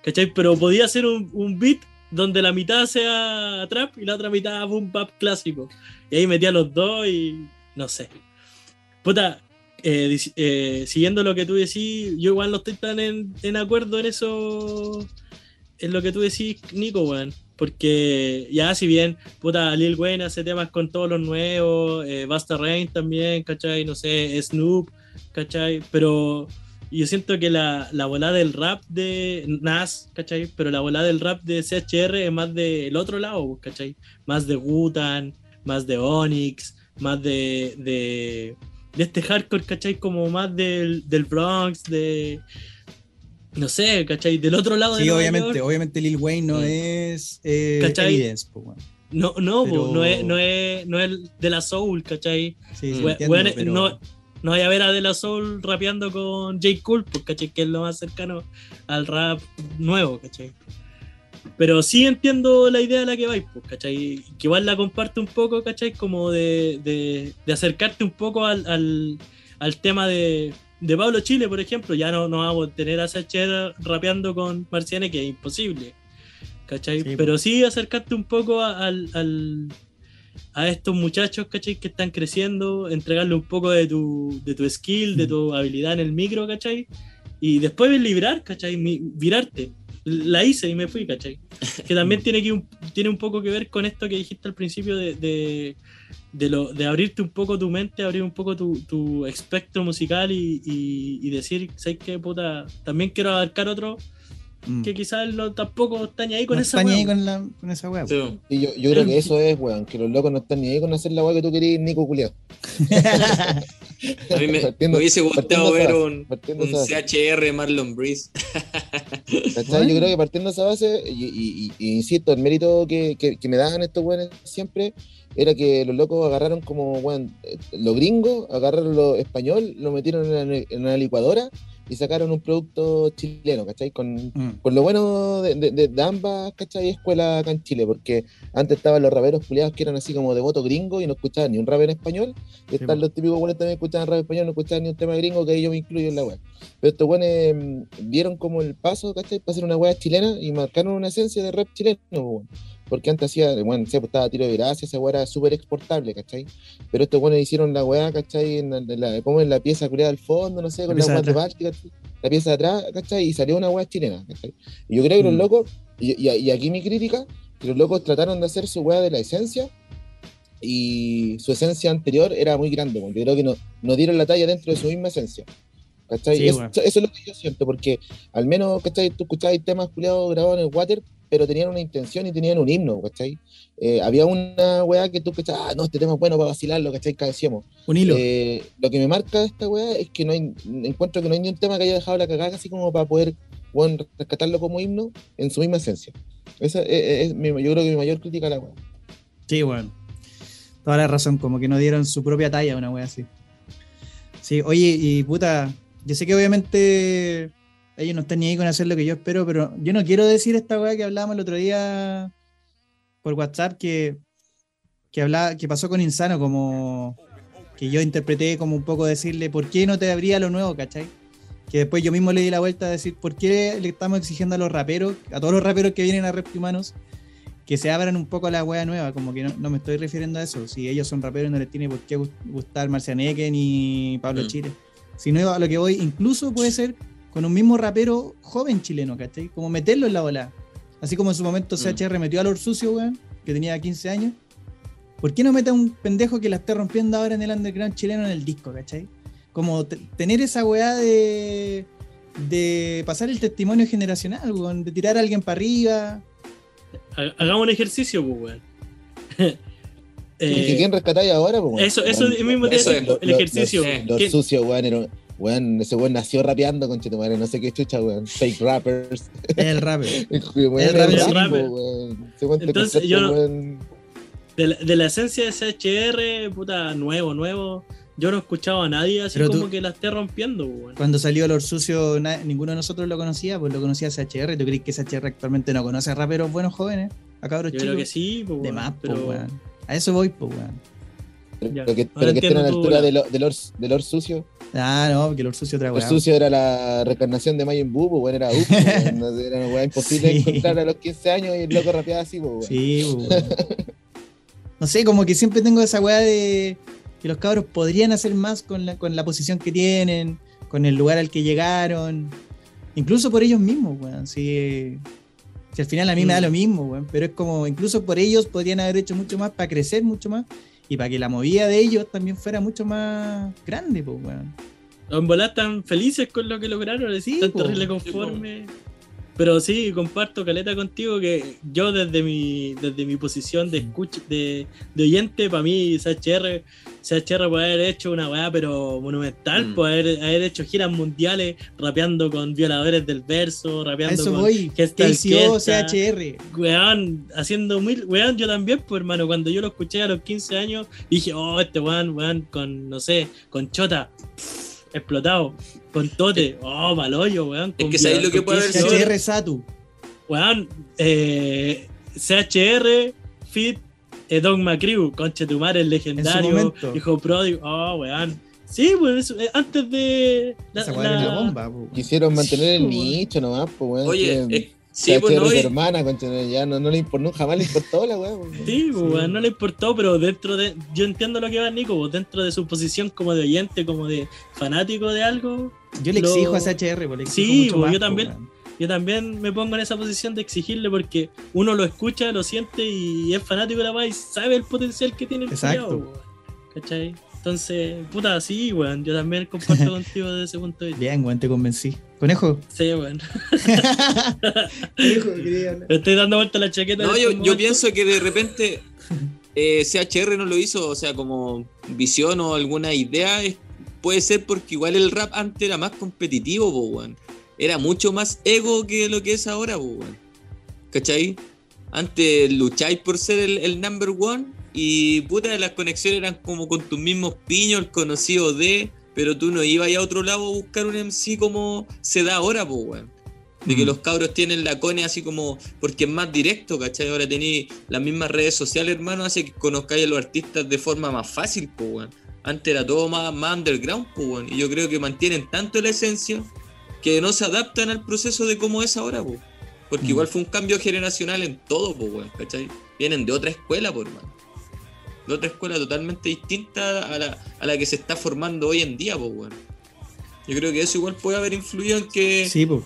¿Cachai? Pero podía ser un, un beat donde la mitad sea trap y la otra mitad boom bap clásico. Y ahí metía los dos y no sé. Puta, eh, eh, siguiendo lo que tú decís, yo igual no estoy tan en, en acuerdo en eso, en lo que tú decís, Nico, weón. Porque ya, si bien, puta, Lil Wayne hace temas con todos los nuevos, eh, Basta Rain también, ¿cachai? No sé, Snoop, ¿cachai? Pero yo siento que la, la volada del rap de Nas, ¿cachai? Pero la volada del rap de CHR es más del otro lado, ¿cachai? Más de Gutan, más de Onyx, más de, de, de este hardcore, ¿cachai? Como más del, del Bronx, de... No sé, ¿cachai? Del otro lado de Sí, Nueva obviamente, York. obviamente Lil Wayne no Mm. es eh, ¿Cachai? Evidence, po, weón. No, no, po, Pero- no, es, no, es, no es de la Soul, ¿cachai? Sí, sí. We- entiendo, weón, pero- no, no vaya a ver a De La Soul rapeando con J. Cole, pues, ¿cachai? Que es lo más cercano al rap nuevo, ¿cachai? Pero sí entiendo la idea a la que vais, pues, ¿cachai? Que igual la comparte un poco, ¿cachai? Como de, de- de acercarte un poco al, al- al tema de, de Pablo Chile, por ejemplo. Ya no, no vamos a tener a Sacher rapeando con Marciane, que es imposible, ¿cachai? Sí, Pero sí acercarte un poco al- a estos muchachos, ¿cachai? Que están creciendo, entregarle un poco de tu, de tu skill, de tu habilidad en el micro, ¿cachai? Y después librar, ¿cachai? Virarte. La hice y me fui, ¿cachai? Que también tiene, que un, tiene un poco que ver con esto que dijiste al principio de, de, de lo, de abrirte un poco tu mente, abrir un poco tu, tu espectro musical y, y, y decir, ¿sabes qué, puta? También quiero abarcar otro Mm. que quizás no, tampoco está ni ahí con no esa está ni weá, ahí con, la, con esa weá. Sí. Y yo, yo creo que eso es, weón, que los locos no están ni ahí con hacer la weá que tú querías, Nico Culeado. A mí me, hubiese gustado ver esa- un, un CHR Marlon Breeze. Bueno. Yo creo que partiendo de esa base, y, y- y- y insisto, el mérito que, que- que me daban estos weones siempre era que los locos agarraron como, weón, eh, lo gringo, agarraron lo español, lo metieron en una, en una licuadora y sacaron un producto chileno, ¿cachai? Con, Mm. con lo bueno de, de- de- ambas, ¿cachai? Escuelas acá en Chile, porque antes estaban los raperos culiados que eran así como de voto gringo y no escuchaban ni un rap en español, y están po. los típicos buenos también escuchaban rap español, no escuchaban ni un tema gringo, que ahí yo me incluyo en la web. Pero estos buenos vieron como el paso, ¿cachai? Para hacer una web chilena y marcaron una esencia de rap chileno, weón. Porque antes hacía, bueno, se estaba tiro de gracia, esa weá era súper exportable, ¿cachai? Pero estos buenos hicieron la weá, ¿cachai? En, la- en la, en la pieza culiada al fondo, no sé, con la de weá de. Báltica, la pieza de atrás, ¿cachai? Y salió una weá chilena, ¿cachai? Y yo creo que Mm. los locos, y, y- y aquí mi crítica, que los locos trataron de hacer su weá de la esencia, y su esencia anterior era muy grande, porque creo que no, no dieron la talla dentro de su misma esencia. ¿Cachai? Sí, eso, eso es lo que yo siento, porque al menos, ¿cachai? Tú escuchabas temas culiados grabados en el water, pero tenían una intención y tenían un himno, ¿cachai? Eh, había una weá que tú cachabas, ah, no, este tema es bueno para vacilarlo, ¿cachai? Que decíamos. Un hilo. Eh, lo que me marca de esta weá es que no hay, encuentro que no hay ni un tema que haya dejado la cagada así como para poder weón, rescatarlo como himno en su misma esencia. Esa es, es mi- yo creo que mi mayor crítica a la weá. Sí, bueno. Toda la razón, como que no dieron su propia talla a una wea así. Sí, oye, y puta, yo sé que obviamente ellos no están ni ahí con hacer lo que yo espero, pero yo no quiero decir esta wea que hablábamos el otro día por WhatsApp que, que, hablaba, que pasó con Insano, como que yo interpreté como un poco decirle, ¿por qué no te abría lo nuevo, cachai? Que después yo mismo le di la vuelta a decir, ¿por qué le estamos exigiendo a los raperos, a todos los raperos que vienen a Reptimanos, que se abran un poco a la wea nueva, como que no, no me estoy refiriendo a eso. Si ellos son raperos, no les tiene por qué gust- gustar Marcianeque ni Pablo Mm. Chile. Sino a lo que voy, incluso puede ser con un mismo rapero joven chileno, ¿cachai? Como meterlo en la bola. Así como en su momento Mm. CHR metió a Lord Sucio, weón, que tenía 15 años. ¿Por qué no mete a un pendejo que la esté rompiendo ahora en el underground chileno en el disco, ¿cachai? Como te- tener esa weá de, de pasar el testimonio generacional, weón, de tirar a alguien para arriba. Ha- Hagamos un ejercicio, pues, weón. ¿Y Eh, quién rescatáis ahora? weón? eso, eso mismo eso es, el lo- ejercicio. eh, Los ¿Quién- sucios, weón, era- weón, ese weón nació rapeando con madre, no sé qué chucha, weón. Fake rappers. El rapper. Weón, El rapper, weón. Entonces, concepto, yo weón. de, la, de la esencia de CHR, puta, nuevo, nuevo. Yo no he escuchado a nadie así Pero como tú- que la esté rompiendo, weón. Cuando salió Lord Sucio, na- ninguno de nosotros lo conocía, pues lo conocía CHR. ¿Tú crees que CHR actualmente no conoce a raperos buenos jóvenes? A cabros Yo chicos. creo que sí, pues, De más, pues, pero weón. A eso voy, pues, weón. Ya, Pero que, pero que estén a la altura lado. de, lo, de, Lord, de Lord Sucio. Ah, no, porque Lord Sucio Lord weá. Sucio era la reencarnación de Majin Buu, pues, weón, era Up, pues, weón, era una weá imposible Sí. encontrar a los 15 años y el loco rapeaba así, pues, weón. Sí, pues, weón. No sé, como que siempre tengo esa weá de que los cabros podrían hacer más con la, con la posición que tienen, con el lugar al que llegaron, incluso por ellos mismos, weón. Si, si al final a mí me da Mm. lo mismo, weón, pero es como, incluso por ellos podrían haber hecho mucho más para crecer mucho más y para que la movida de ellos también fuera mucho más grande, pues, weón. En volar están felices con lo que lograron, Sí, están po. terrible conformes. Pero sí, comparto caleta contigo que yo desde mi desde mi posición de escucha, de, de oyente, para mí CHR, CHR puede haber hecho una weá pero monumental, Mm. puede haber, haber hecho giras mundiales rapeando con violadores del verso, rapeando eso con voy. CHR. weón, haciendo mil, weón, yo también, pues hermano, cuando yo lo escuché a los 15 años, dije, oh, este weón, weón, con, no sé, con chota, pff, explotado, con tote, oh, maloyo, weón. Es que sabéis lo que puede haber sido- CHR Satu. Weón, eh, CHR, Fit, eh, Dogma Crew, conche tu madre, el legendario, momento. hijo pródigo, oh, weón. Sí, pues eh, antes de. la- la- una bomba, po. Quisieron mantener el Sí, weón. nicho nomás, pues, weón. Oye, que- eh, sí, pues no, es y- hermana, ya no, no le importó, jamás le importó la weá, weón. Sí, pues, Sí. no le importó, pero dentro de. Yo entiendo lo que va Nico, pues, dentro de su posición como de oyente, como de fanático de algo, Yo le Lo- exijo a CHR, pues, le exijo Sí, mucho pues, más, yo también. yo también me pongo en esa posición de exigirle porque uno lo escucha, lo siente y es fanático de la weá y sabe el potencial que tiene el Exacto. ¿Cachai? Entonces, puta, sí, weón. Yo también comparto contigo desde ese punto de vista. Bien, weón, te convencí. Conejo. Sí, weón. Conejo, quería estoy dando vuelta a la chaqueta. No, yo, momentos. pienso que de repente eh, CHR no lo hizo, o sea, como visión o alguna idea, es- puede ser porque igual el rap antes era más competitivo, po, weón. Era mucho más ego que lo que es ahora, po, weón. ¿Cachai? Antes lucháis por ser el, el number one y puta, las conexiones eran como con tus mismos piños, el conocido de, pero tú no ibas a otro lado a buscar un MC como se da ahora, po, weón. De que Mm. los cabros tienen la cone así como, porque es más directo, ¿cachai? Ahora tenéis las mismas redes sociales, hermano, hace que conozcáis a los artistas de forma más fácil, pues, weón. Antes era todo más, más underground, pues, weón. Y yo creo que mantienen tanto la esencia que no se adaptan al proceso de cómo es ahora, pues. Porque Mm. igual fue un cambio generacional en todo, pues, weón, ¿cachai? Vienen de otra escuela, por hermano. De otra escuela totalmente distinta a la, a la que se está formando hoy en día, pues, weón. Yo creo que eso igual puede haber influido en que. Sí, pues.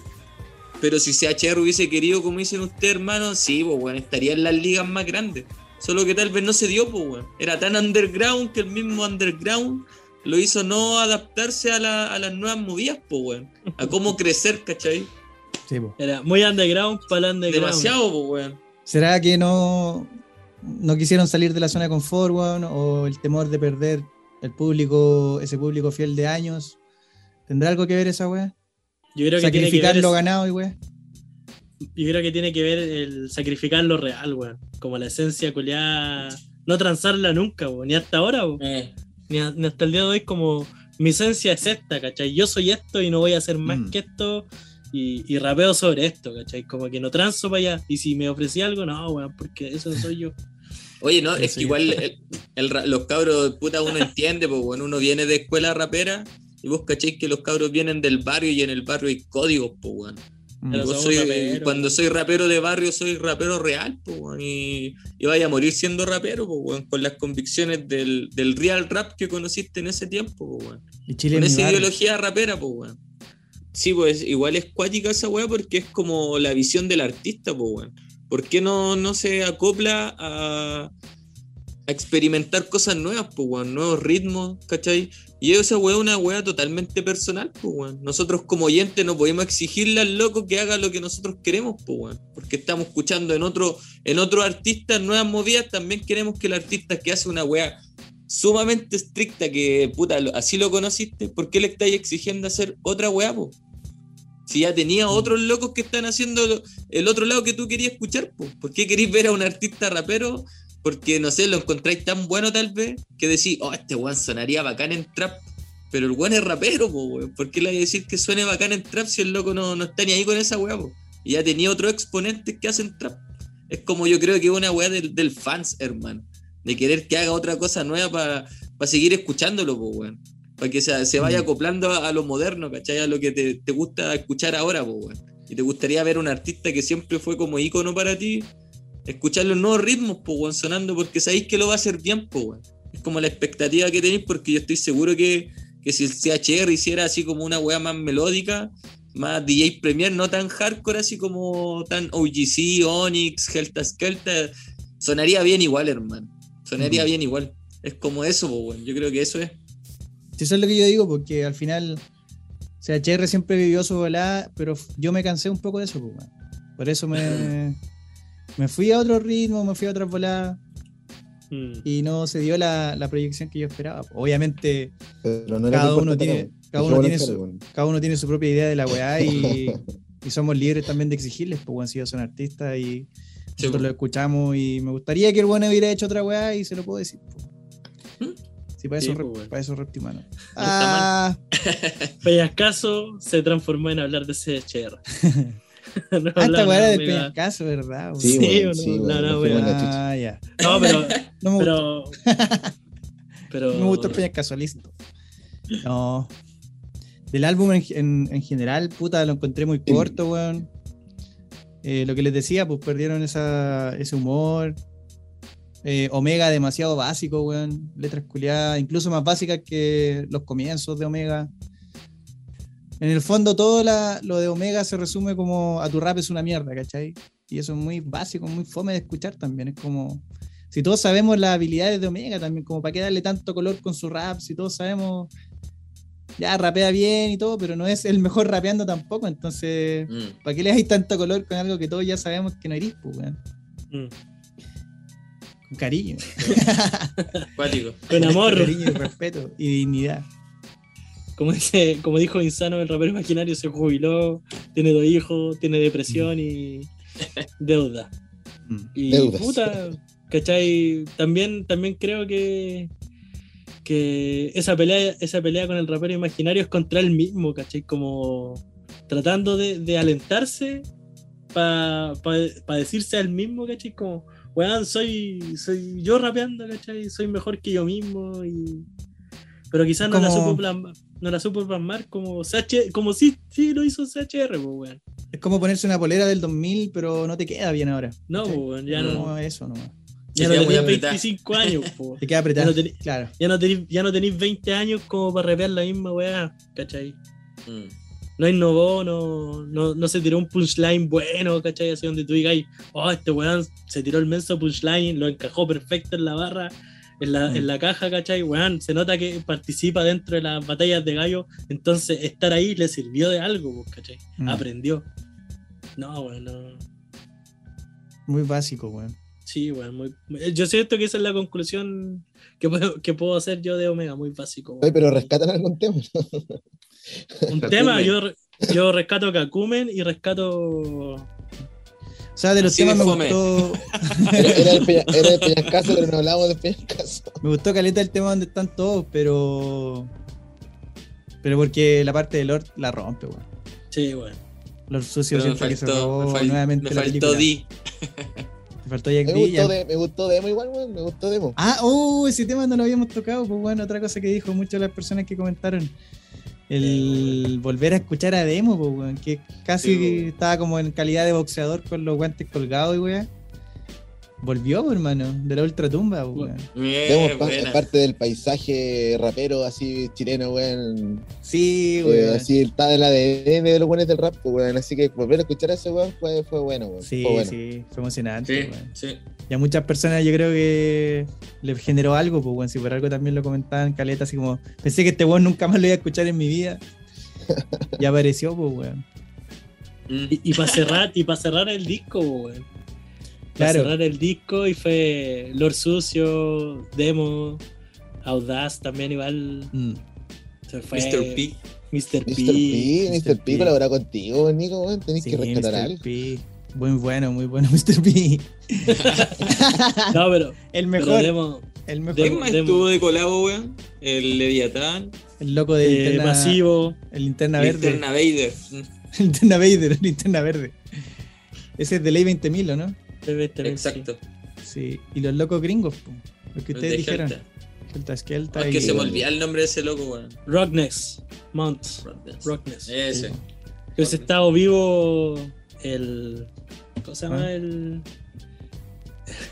Pero si CHR hubiese querido, como dicen ustedes, hermano, sí, pues, weón, estaría en las ligas más grandes. Solo que tal vez no se dio, pues, weón. Era tan underground que el mismo underground lo hizo no adaptarse a, la- a las nuevas movidas, pues, weón. A cómo crecer, ¿cachai? Sí, po. Era muy underground para el underground. Demasiado, pues, weón. ¿Será que no, no quisieron salir de la zona de confort, weón? ¿O el temor de perder el público, ese público fiel de años? ¿Tendrá algo que ver esa weá? Yo creo que tiene que Sacrificar ver lo es- ganado y weá. yo creo que tiene que ver el sacrificar lo real, weón. Como la esencia culiada. No transarla nunca, weón. Ni hasta ahora, weón. Eh, Ni, a- ni hasta el día de hoy, como mi esencia es esta, ¿cachai? Yo soy esto y no voy a hacer más Mm. que esto. Y, y rapeo sobre esto, ¿cachai? Como que no transo para allá. Y si me ofrecí algo, no, weón, porque eso no soy yo. Oye, no, Sí, es sí. que igual el- el ra- los cabros, puta, uno entiende, pues, bueno, uno viene de escuela rapera y vos cachéis que los cabros vienen del barrio y en el barrio hay códigos, pues, weón. Mm. Soy- raperos. cuando soy rapero de barrio, soy rapero real, pues, y, y vaya a morir siendo rapero, pues, con las convicciones del, del real rap que conociste en ese tiempo, pues, weón. Y Chile Con esa barrio. ideología rapera, pues. Sí, pues igual es cuática esa weá porque es como la visión del artista, pues, weón. ¿Por qué no, no se acopla a, experimentar cosas nuevas, pues? Nuevos ritmos, ¿cachai? Y esa weá es una weá totalmente personal, pues, weón. Nosotros como oyentes no podemos exigirle al loco que haga lo que nosotros queremos, pues, weón. Porque estamos escuchando en otro, en otro artista nuevas movidas, también queremos que el artista que hace una weá sumamente estricta que, puta, así lo conociste, ¿por qué le estáis exigiendo hacer otra weá, po? Si ya tenía otros locos que están haciendo el otro lado que tú querías escuchar, po. ¿por qué queréis ver a un artista rapero? Porque, no sé, lo encontráis tan bueno tal vez, que decís, oh, este weón sonaría bacán en trap, pero el weón es rapero, po, weón. ¿por qué le vais a decir que suene bacán en trap si el loco no, no está ni ahí con esa weá, po? Y ya tenía otros exponentes que hacen trap. Es como yo creo que es una weá del, del fans, hermano de querer que haga otra cosa nueva para seguir escuchándolo, pues, weón. Para que se, se vaya Mm. acoplando a, a lo moderno, ¿cachai? A lo que te, te gusta escuchar ahora, pues, weón. Y te gustaría ver un artista que siempre fue como ícono para ti, escuchar los nuevos ritmos, pues, weón, sonando, porque sabéis que lo va a hacer bien, pues, weón. Es como la expectativa que tenéis, porque yo estoy seguro que, que si el CHR hiciera así como una weá más melódica, más DJ Premier, no tan hardcore, así como tan OGC, Onyx, Helta Skelta, sonaría bien igual, hermano. Sonaría Ujú. bien igual. Es como eso, pues, weón. Yo creo que eso es. Eso es lo que yo digo, porque al final CHR siempre vivió su volada, pero yo me cansé un poco de eso, pues. Por eso me, me fui a otro ritmo, me fui a otras voladas Mm. y no se dio la, la proyección que yo esperaba. Obviamente, Pero no era cada uno tiene, cada uno tiene su, weón. cada uno tiene su propia idea de la weá y, y somos libres también de exigirles, pues weón, si ellos son artistas y Sí, nosotros po. lo escuchamos y me gustaría que el bueno hubiera hecho otra weá y se lo puedo decir. po. Sí, para Sí, eso, weón. para eso reptimano. Ah, Peñascaso se transformó en hablar de CHR. no ah, esta weá era nada, de amiga. Peñascaso, ¿verdad? Sí, Sí, weón, o sí, no, weón, no, no. Ah, ya. No, pero. No me gustó, pero, pero. me gustó el Peñascaso, listo. No. Del álbum en, en- en general, puta, lo encontré muy corto, weón. Eh, lo que les decía, pues perdieron esa, ese humor. Eh, Omega demasiado básico, weón. Letras culiadas, incluso más básicas que los comienzos de Omega. En el fondo, todo la- lo de Omega se resume como a tu rap es una mierda, ¿cachai? Y eso es muy básico, muy fome de escuchar también. Es como. Si todos sabemos las habilidades de Omega también, como para qué darle tanto color con su rap, si todos sabemos. Ya rapea bien y todo, pero no es el mejor rapeando tampoco, entonces. Mm. ¿Para qué le dais tanto color con algo que todos ya sabemos que no eres, pues, weón? Mm. Con cariño. Cuático. Con amor. cariño y respeto y dignidad. Como, dice, como dijo Insano, el rapero imaginario se jubiló, tiene dos hijos, tiene depresión y deuda. Mm. Y Deudas. puta, ¿cachai? También, también creo que, que esa pelea, esa pelea con el rapero imaginario es contra él mismo, ¿cachai? Como tratando de, de alentarse para decirse a él mismo, ¿cachai? Como, weón, soy, soy yo rapeando, ¿cachai? Soy mejor que yo mismo y... Pero quizás no la supo plasmar. no la supo plasmar como CH, como sí, sí lo hizo CHR, pues, weón. Es como ponerse una polera del 2000, pero no te queda bien ahora. No, ¿cachai? pues, weón, ya no, no, eso no. ya no apretada. 25 años, pues. Te queda apretado. Ya no tení- Claro. Ya no tenéis ya no tenéis 20 años como para rapear la misma weá, ¿cachai? Mm. No innovó, no, no, no se tiró un punchline bueno, ¿cachai? Así donde tú digas, oh, este weón se tiró el menso punchline, lo encajó perfecto en la barra, en la, Mm. en la caja, ¿cachai? Weón, se nota que participa dentro de las batallas de gallo, entonces estar ahí le sirvió de algo, pues, ¿cachai? Mm. Aprendió. No, weón, no. Muy básico, weón. Sí, weón, muy... Yo siento que esa es la conclusión que puedo, que puedo hacer yo de Omega, muy básico. weón. Oye, pero rescatan algún tema. Un Kakumen. tema, yo, yo rescato Kakumen y rescato. O sea, de los Así de temas me gustó, Era, era el, Peña- era el Peñascaso, pero no hablábamos de Peñascaso. me gustó Caleta el tema donde están todos, pero. Pero porque la parte de Lord la rompe, weón. Sí, weón. Lord Sucio Pero me siento que se faltó, robó me fal- nuevamente me la faltó película. Di. Te faltó Jack Me D. gustó, ya. de, me gustó Demo igual, weón. Me gustó Demo. Ah, oh, ese tema no lo habíamos tocado, pues bueno, otra cosa que dijo muchas de las personas que comentaron. El volver a escuchar a Demo, weón, que casi Sí, estaba como en calidad de boxeador con los guantes colgados y weón. Volvió, hermano, de la ultratumba, weón. Pa- buena. parte del paisaje rapero así chileno, weón. Sí, Eh, weón. así está del ADN de los buenos del rap, pues, weón. Así que volver a escuchar a ese weón fue, fue bueno, weón. Sí, fue bueno. sí, fue emocionante, Sí, weón. sí. Y a muchas personas yo creo que les generó algo, pues, weón. Si por algo también lo comentaban Caleta, así como, pensé que este weón nunca más lo iba a escuchar en mi vida. Y apareció, pues, weón. Mm. Y, y para cerrar, y para cerrar el disco, weón. Para Claro. cerrar el disco y fue Lord Sucio, Demo, Audaz también igual. Mm. Se fue Mr. P. Mr. P. Mr. P, Mr. P contigo, Nico, weón. Tenés Sí, que rescatar Mr. algo. P. Muy bueno, muy bueno, Mr. P. No, pero, El pero mejor, Demo, el mejor. Demo- ¿Quién más Demo. estuvo de colabo, weón? El Leviatán. El loco de eh, linterna, Masivo. el linterna verde. Linterna Vader. Linterna Vader, linterna verde. Ese es de ley 20.000, ¿o no? Debe sí. Exacto. Sí. Y los locos gringos, po. Lo que ustedes de dijeron. Helta. Kelta Skelta y. que se me olvidó el nombre de ese loco, weón. Rockness. Mount. Rockness. Rockness. Ese. Que hubiese estado vivo el. ¿Cómo se llama? Ah. El.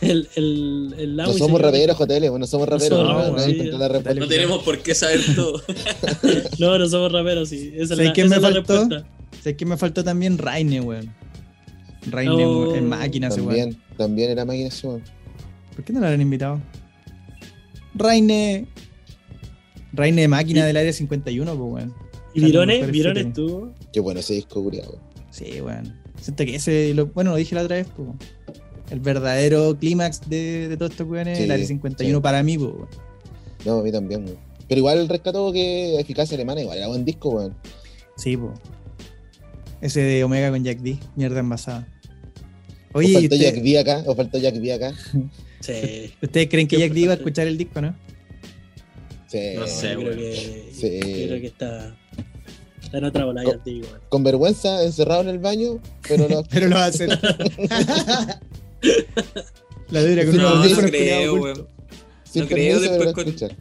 El. El. el No somos raperos, JL, weón. No somos No raperos. weón, no sí. No tenemos por qué saber todo. No, no somos raperos, sí. Esa es ¿Sabes la, quién esa me es la faltó? respuesta. ¿Sabes que me faltó también? Raine, weón. Raine Oh. en máquina, ese weón. También, también era máquina ese weón. ¿Por qué no lo habrán invitado? Raine. Raine de máquina Y- del área 51, pues, weón. ¿Y Virone? ¿Virone estuvo? Qué bueno ese disco, culiado. weón. Sí, weón. Siento que ese, lo- bueno, lo dije la otra vez, pues. El verdadero clímax de, de todos estos weones, Sí, el área 51 sí. para mí, pues, weón. No, a mí también, weón. Pero igual rescató que Eficacia Alemana igual era buen disco, weón. Sí, pues. Ese de Omega con Jack D, mierda envasada. O Oye, ¿y faltó usted- Jack D acá, o faltó Jack D acá. Sí. ¿ustedes creen que Jack D iba a escuchar el disco, no? Sí. No sé, yo creo que, Sí. yo creo que está, está en otra bola, digo. weón. Con vergüenza, encerrado en el baño, pero no. Pero lo va a hacer. la dura con No, no creo, weón. no creo, después lo con- escuchar.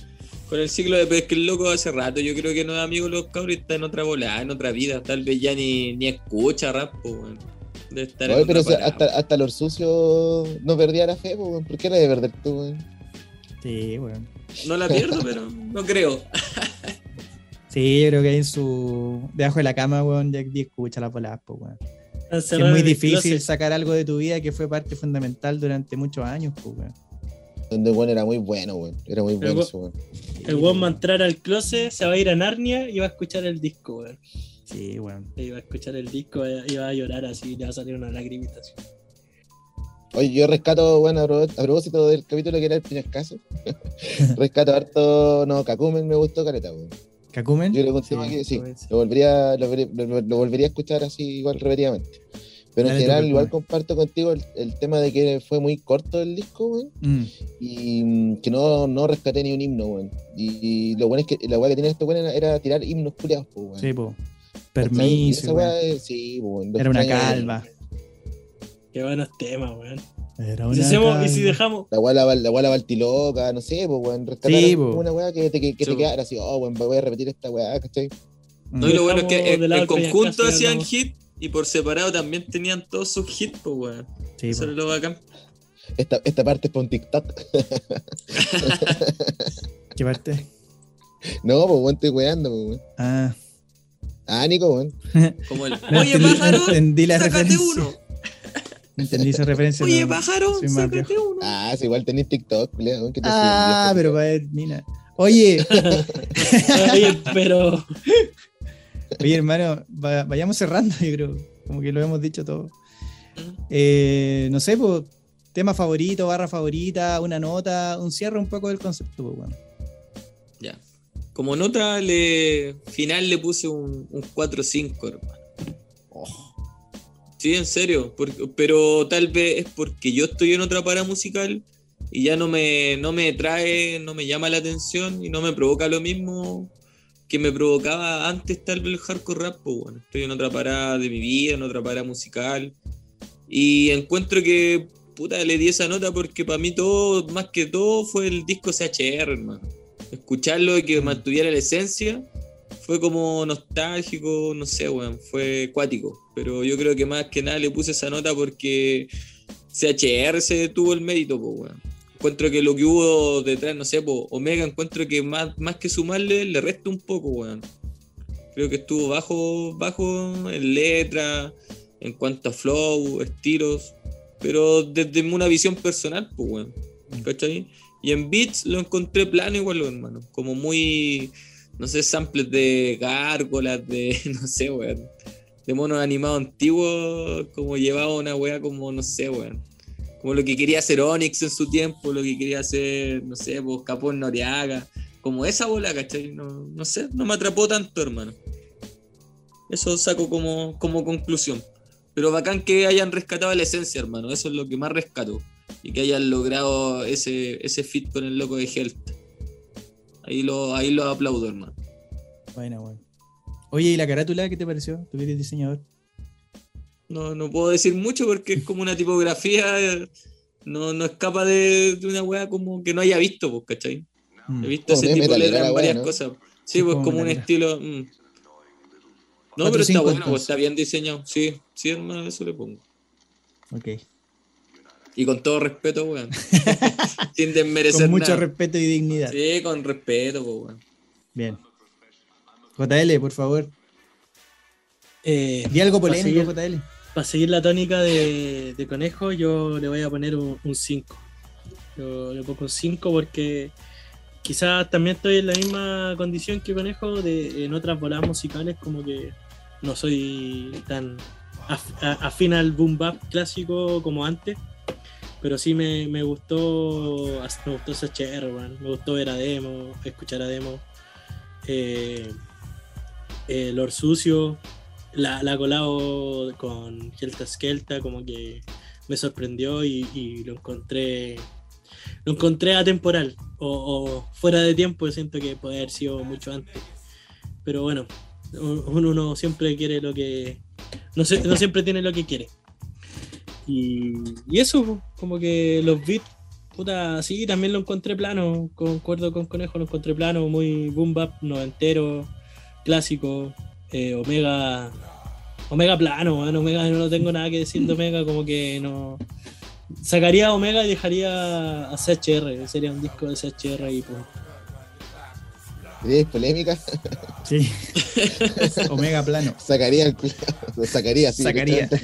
Con el ciclo de pesca el loco hace rato, yo creo que no es amigo de los cabros y está en otra bola, en otra vida. Tal vez ya ni, ni escucha rap, po, weón. Debe estar Oye, en pero o sea, hasta, hasta los sucios no perdía la fe, po, weón. ¿por qué la de perder tú, weón? Sí, weón. No la pierdo, pero no creo. Sí, yo creo que en su. Debajo de la cama, weón, Jack D escucha las bolas, pues, weón. Es muy difícil sacar algo de tu vida que fue parte fundamental durante muchos años, pues, weón. Donde weón era muy bueno, weón. Era muy bueno ese weón. El weón va a entrar al closet, se va a ir a Narnia y va a escuchar el disco, weón. Sí, weón. Y va a escuchar el disco y va a llorar así, le va a salir una lagrimita así. Oye, yo rescato, bueno, a pro- a propósito del capítulo que era el Piñascaso, rescato harto, no, Kakumen me gustó caleta, weón. ¿Kakumen? Yo le conté Sí, que sí, volvería, lo, volvería- lo- lo volvería a escuchar así igual repetidamente. Pero en Dale, general, igual comparto contigo el, el tema de que fue muy corto el disco, weón, Mm, y mm, que no, no rescaté ni un himno, weón. Y, y lo bueno es que la weá que tenía este weón era, era tirar himnos culiados, pues, weón. sí. Y Permiso, esa weón. weá, sí, pues, lo Era una calva. Qué buenos temas, weón. Era Y si, una hacemos- y si dejamos. La weá la, la, la Baltiloca, no sé, pues, weón. Rescatar Sí, po. una weá que te, que, que Sí, te quedara así, oh, weón, voy a repetir esta weá, ¿cachai? Mm. No, y lo bueno es que en, en conjunto hacían hit y por separado también tenían todos sus hits, pues, weón. Sí, Eso es lo bacán. Esta, esta parte es para un TikTok. ¿Qué parte? No, pues, weón, estoy weando, pues, weón. Ah, Ah, Nico, weón. Como el, No oye, entendí- pájaro, entendí la sácate referencia. uno. no entendí esa referencia. Oye, no. pájaro, sácate uno. Ah, sí, igual tenés TikTok, weón, que te Ah, pero ver, mina. Oye, Oye, pero. Oye, hermano, va- vayamos cerrando, yo creo. Como que lo hemos dicho todo. Eh, no sé, pues, tema favorito, barra favorita, una nota, un cierre un poco del concepto, pues, bueno. Ya. Como nota le, final le puse un, un 4-5, hermano. Sí, en serio. porque- pero tal vez es porque yo estoy en otra para musical y ya no me, no me trae, no me llama la atención y no me provoca lo mismo que me provocaba antes tal vez el hardcore rap. Pues bueno, estoy en otra parada de mi vida, en otra parada musical. Y encuentro que puta le di esa nota porque para mí todo, más que todo, fue el disco CHR, hermano. Escucharlo y que mantuviera la esencia fue como nostálgico, no sé, weón, fue cuático. Pero yo creo que más que nada le puse esa nota porque CHR se tuvo el mérito, pues, weón. Encuentro que lo que hubo detrás, no sé, po, Omega, encuentro que más, más que sumarle, le resta un poco, weón. Creo que estuvo bajo, bajo en letra, en cuanto a flow, estilos, pero desde una visión personal, pues, weón. ¿Cachai? Y en beats lo encontré plano igual, hermano. Como muy, no sé, samples de gárgolas, de, no sé, weón. De monos animados antiguos, como llevaba una wea como, no sé, weón. Como lo que quería hacer Onyx en su tiempo, lo que quería hacer, no sé, pues Capón Noriaga. Como esa bola, ¿cachai? No, no sé, no me atrapó tanto, hermano. Eso saco como, como conclusión. Pero bacán que hayan rescatado la esencia, hermano. Eso es lo que más rescato. Y que hayan logrado ese, ese fit con el loco de Health. Ahí lo, ahí lo aplaudo, hermano. Bueno, bueno. Oye, ¿y la carátula qué te pareció? Tú eres diseñador. No, no puedo decir mucho porque es como una tipografía. No, no escapa de, de una wea como que no haya visto, pues, ¿cachai? Mm. He visto Como ese tipo de letras en wea, varias ¿no? cosas. Sí, Sí, pues como como un estilo. mm. No, pero está bueno, pues, está bien diseñado. Sí, sí, hermano, eso le pongo. Ok. Y con todo respeto, weón. Sin desmerecer Con mucho nada. respeto y dignidad. Sí, con respeto, pues, weón. Bien. JL, por favor. Eh, Di algo polémico. JL. Para seguir la tónica de, conejo, yo le voy a poner un 5. Yo le pongo un 5 porque quizás también estoy en la misma condición que conejo en otras voladas musicales, como que no soy tan af- afín al boom bap clásico como antes. Pero sí me, gustó me gustó SHR, me gustó ver a demo, escuchar a demo. Eh, eh, Lord Sucio, la, la colado con Gelta Skelta como que me sorprendió y, lo encontré lo encontré atemporal o, o fuera de tiempo siento que puede haber sido mucho antes. Pero bueno uno, uno siempre quiere lo que no, no siempre tiene lo que quiere. Y, y eso como que los beats puta sí también lo encontré plano concuerdo con Conejo lo encontré plano muy boom bap noventero clásico eh, Omega Omega plano, weón, Omega no tengo nada que decir de Omega, como que no sacaría a Omega y dejaría a CHR, sería un disco de CHR y. ¿Queréis polémica? Sí. Omega plano. Sacaría el. Lo sacaría, sí. Sacaría.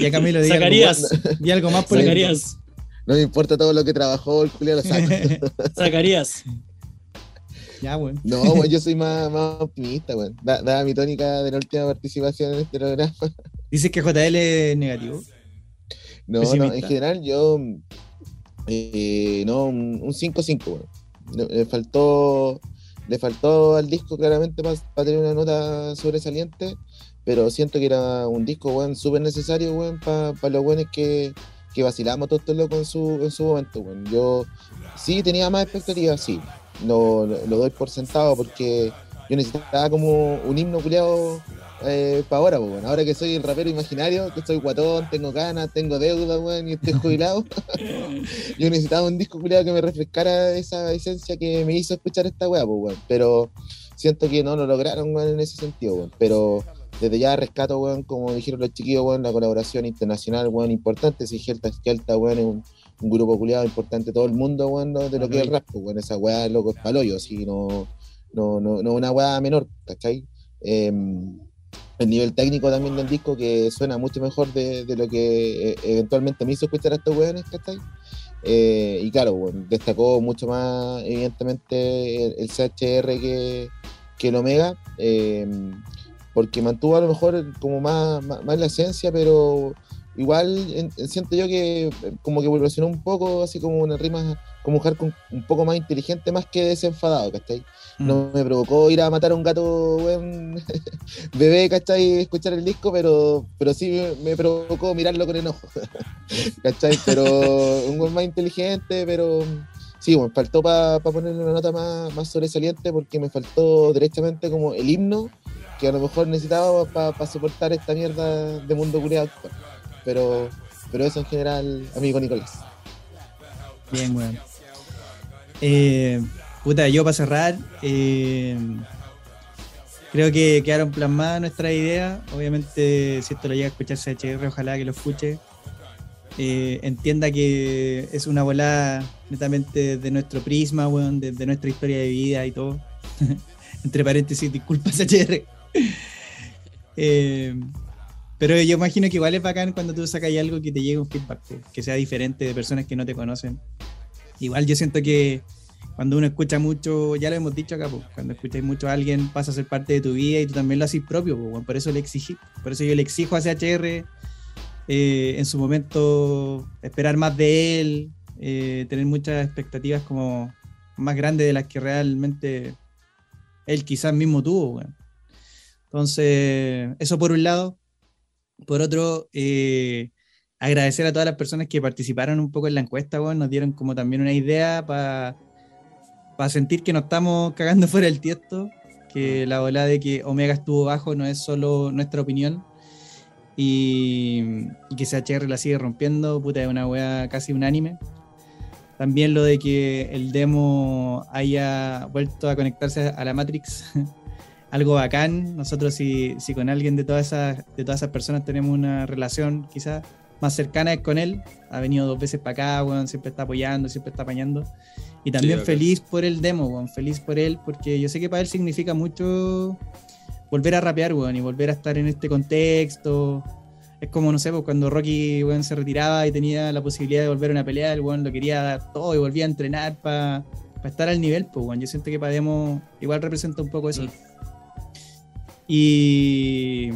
Ya Camilo, di algo, Sacarías, di algo más polémico. sacarías, No me importa todo lo que trabajó el culiao, lo saco. sacarías. Ya, bueno. No, weón, yo soy más, más optimista, weón. Da- Dada mi tónica de la última participación en este programa. Dices que JL es negativo. No, no, en general yo. eh, no, un un 5-5, weón. Le, le faltó. Le faltó al disco claramente para tener una nota sobresaliente. Pero siento que era un disco, weón, súper necesario, weón, para los buenos que, que vacilamos todos estos locos en su, en su momento, weón. Yo sí tenía más expectativas, sí. Lo, lo- doy por sentado porque yo necesitaba como un himno culiado eh, para ahora, pues, bueno. ahora que soy el rapero imaginario, que soy guatón, tengo ganas, tengo deuda, weón, y estoy jubilado, yo necesitaba un disco culiado que me refrescara esa esencia que me hizo escuchar esta weá, pues, weón. pero siento que no lo lograron, weón, en ese sentido, weón. pero desde ya rescato, weón, como dijeron los chiquillos, weón, la colaboración internacional, weón, importante, si Gelta Gelta, weón, es un, un grupo culiado importante todo el mundo, weón, de lo que es el rap, pues, weón, esa weá, loco, es paloyo, así, no, no, no, no una weá menor, ¿cachai? Em, el nivel técnico también del disco que suena mucho mejor de, de lo que eh, eventualmente me hizo escuchar a estos weones, ¿cachai? Eh, y claro, bueno, destacó mucho más evidentemente el, el CHR que, que el Omega, eh, porque mantuvo a lo mejor como más, más, más la esencia, pero igual en- siento yo que eh, como que evolucionó un poco, así como una rima, como un hardcore un poco más inteligente, más que desenfadado, ¿cachai? Mm. No me provocó ir a matar a un gato weón, bebé, ¿cachai? Escuchar el disco, pero, pero sí me, me provocó mirarlo con enojo, ¿cachai? Pero un weón más inteligente, pero sí, bueno, faltó para ponerle una nota más, más sobresaliente porque me faltó derechamente como el himno que a lo mejor necesitaba para soportar esta mierda de mundo culiado actual. Pero, pero eso en general, amigo Nicolás. Bien, weón. Eh, puta, yo para cerrar, eh, creo que quedaron plasmadas nuestras ideas. Obviamente, si esto lo llega a escuchar CHR, ojalá que lo escuche. Eh, entienda que es una volada netamente de nuestro prisma, weón, de, nuestra historia de vida y todo. Entre paréntesis, disculpas, CHR. Eh, pero yo imagino que igual es bacán cuando tú sacas algo que te llegue un feedback, que- sea diferente de personas que no te conocen. Igual yo siento que cuando uno escucha mucho, ya lo hemos dicho acá, pues, cuando escucháis mucho a alguien pasa a ser parte de tu vida y tú también lo haces propio, por eso le exigí, por eso yo le exijo a CHR eh, en su momento esperar más de él, eh, tener muchas expectativas como más grandes de las que realmente él quizás mismo tuvo. Entonces, eso por un lado. Por otro, eh, agradecer a todas las personas que participaron un poco en la encuesta, weón, nos dieron como también una idea para sentir que nos estamos cagando fuera del tiesto, que la bola de que Omega estuvo bajo no es solo nuestra opinión. Y, y que CHR la sigue rompiendo, puta, es una wea casi unánime. También lo de que el demo haya vuelto a conectarse a la Matrix, algo bacán. Nosotros si, si con alguien de todas, esas, de todas esas personas tenemos una relación quizás más cercana es con él. Ha venido dos veces para acá, weón, siempre está apoyando, siempre está apañando. Y también feliz por el demo, weón, feliz por él, porque yo sé que para él significa mucho volver a rapear, weón, y volver a estar en este contexto. Es como, no sé, pues cuando Rocky, weón, se retiraba y tenía la posibilidad de volver a una pelea, el weón lo quería dar todo y volvía a entrenar para estar al nivel, pues, weón. Yo siento que para Demo igual representa un poco eso. Mm. Y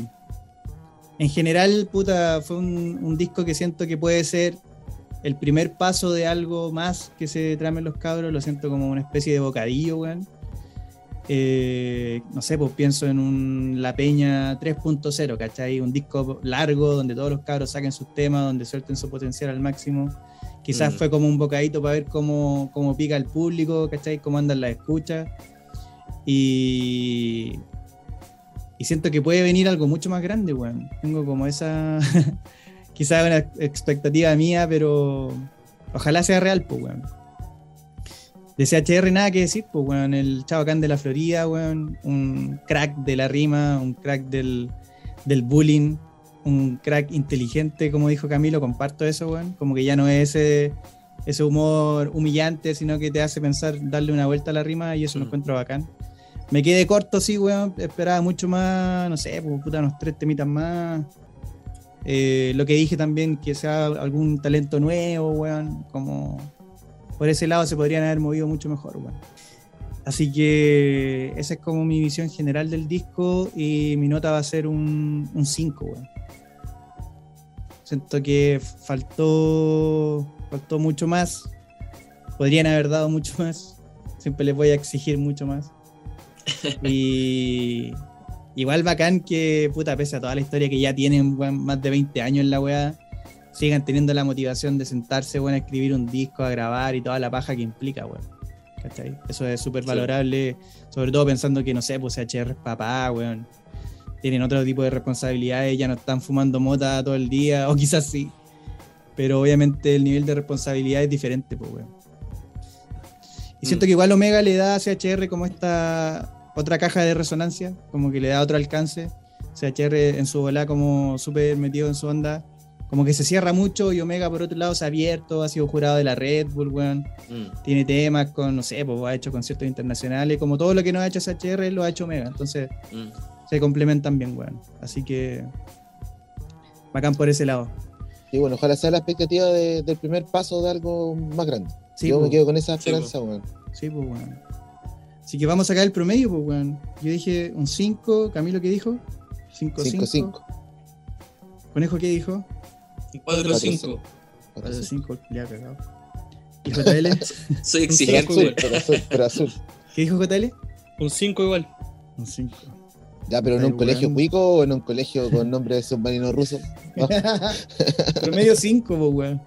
en general, puta, fue un, un disco que siento que puede ser el primer paso de algo más que se tramen los cabros. Lo siento como una especie de bocadillo, weón. Eh, no sé, pues pienso en un La Peña 3.0, ¿cachai? Un disco largo donde todos los cabros saquen sus temas, donde suelten su potencial al máximo. Quizás Mm. fue como un bocadito para ver cómo, cómo pica el público, ¿cachai? Cómo andan las escuchas. Y, y siento que puede venir algo mucho más grande, weón. Tengo como esa. quizás una expectativa mía, pero ojalá sea real, pues, weón. De CHR nada que decir, pues, weón. El Chabacán de la Florida, weón. Un crack de la rima, un crack del, del bullying, un crack inteligente, como dijo Camilo. Comparto eso, weón. Como que ya no es ese, ese humor humillante, sino que te hace pensar, darle una vuelta a la rima y eso lo Mm. encuentro bacán. Me quedé corto, sí, weón. Esperaba mucho más, no sé, pues, puta, unos tres temitas más. Eh, lo que dije también, que sea algún talento nuevo, weón. Como por ese lado se podrían haber movido mucho mejor, weón. Así que esa es como mi visión general del disco y mi nota va a ser un 5, weón. Siento que faltó, faltó mucho más. Podrían haber dado mucho más. Siempre les voy a exigir mucho más. Y igual bacán que, puta, pese a toda la historia que ya tienen, más de 20 años en la weá, sigan teniendo la motivación de sentarse, weón, a escribir un disco, a grabar y toda la paja que implica, weón. ¿cachai? Eso es súper valorable, sobre todo pensando que, no sé, pues CHR es papá, weón. Tienen otro tipo de responsabilidades, ya no están fumando mota todo el día, o quizás sí. Pero obviamente el nivel de responsabilidad es diferente, pues, weón. Y siento Mm. que igual Omega le da a CHR como esta otra caja de resonancia, como que le da otro alcance. CHR en su bola como súper metido en su onda, como que se cierra mucho y Omega por otro lado se ha abierto, ha sido jurado de la Red Bull, weón. Mm. Tiene temas con, no sé, pues ha hecho conciertos internacionales, como todo lo que no ha hecho CHR lo ha hecho Omega, entonces Mm. se complementan bien, weón. Así que bacán por ese lado. Y bueno, ojalá sea la expectativa de- del primer paso de algo más grande. Sí, Yo me pues. quedo con esa Sí, esperanza, weón. Sí, pues, weón. Así que vamos a sacar el promedio, pues, weón. Yo dije un 5, Camilo, ¿qué dijo? 5, 5. 5-5. Conejo, ¿qué dijo? 4-5. 4, 5, ya cagado. ¿Y JL? Soy Pero exigente. azul, pero azul, pero azul. ¿Qué dijo JL? Un 5 igual. Un 5. Ya, pero en Ay, un colegio weón. cuico o en un colegio con nombre de submarino ruso. No, Promedio 5, pues, weón.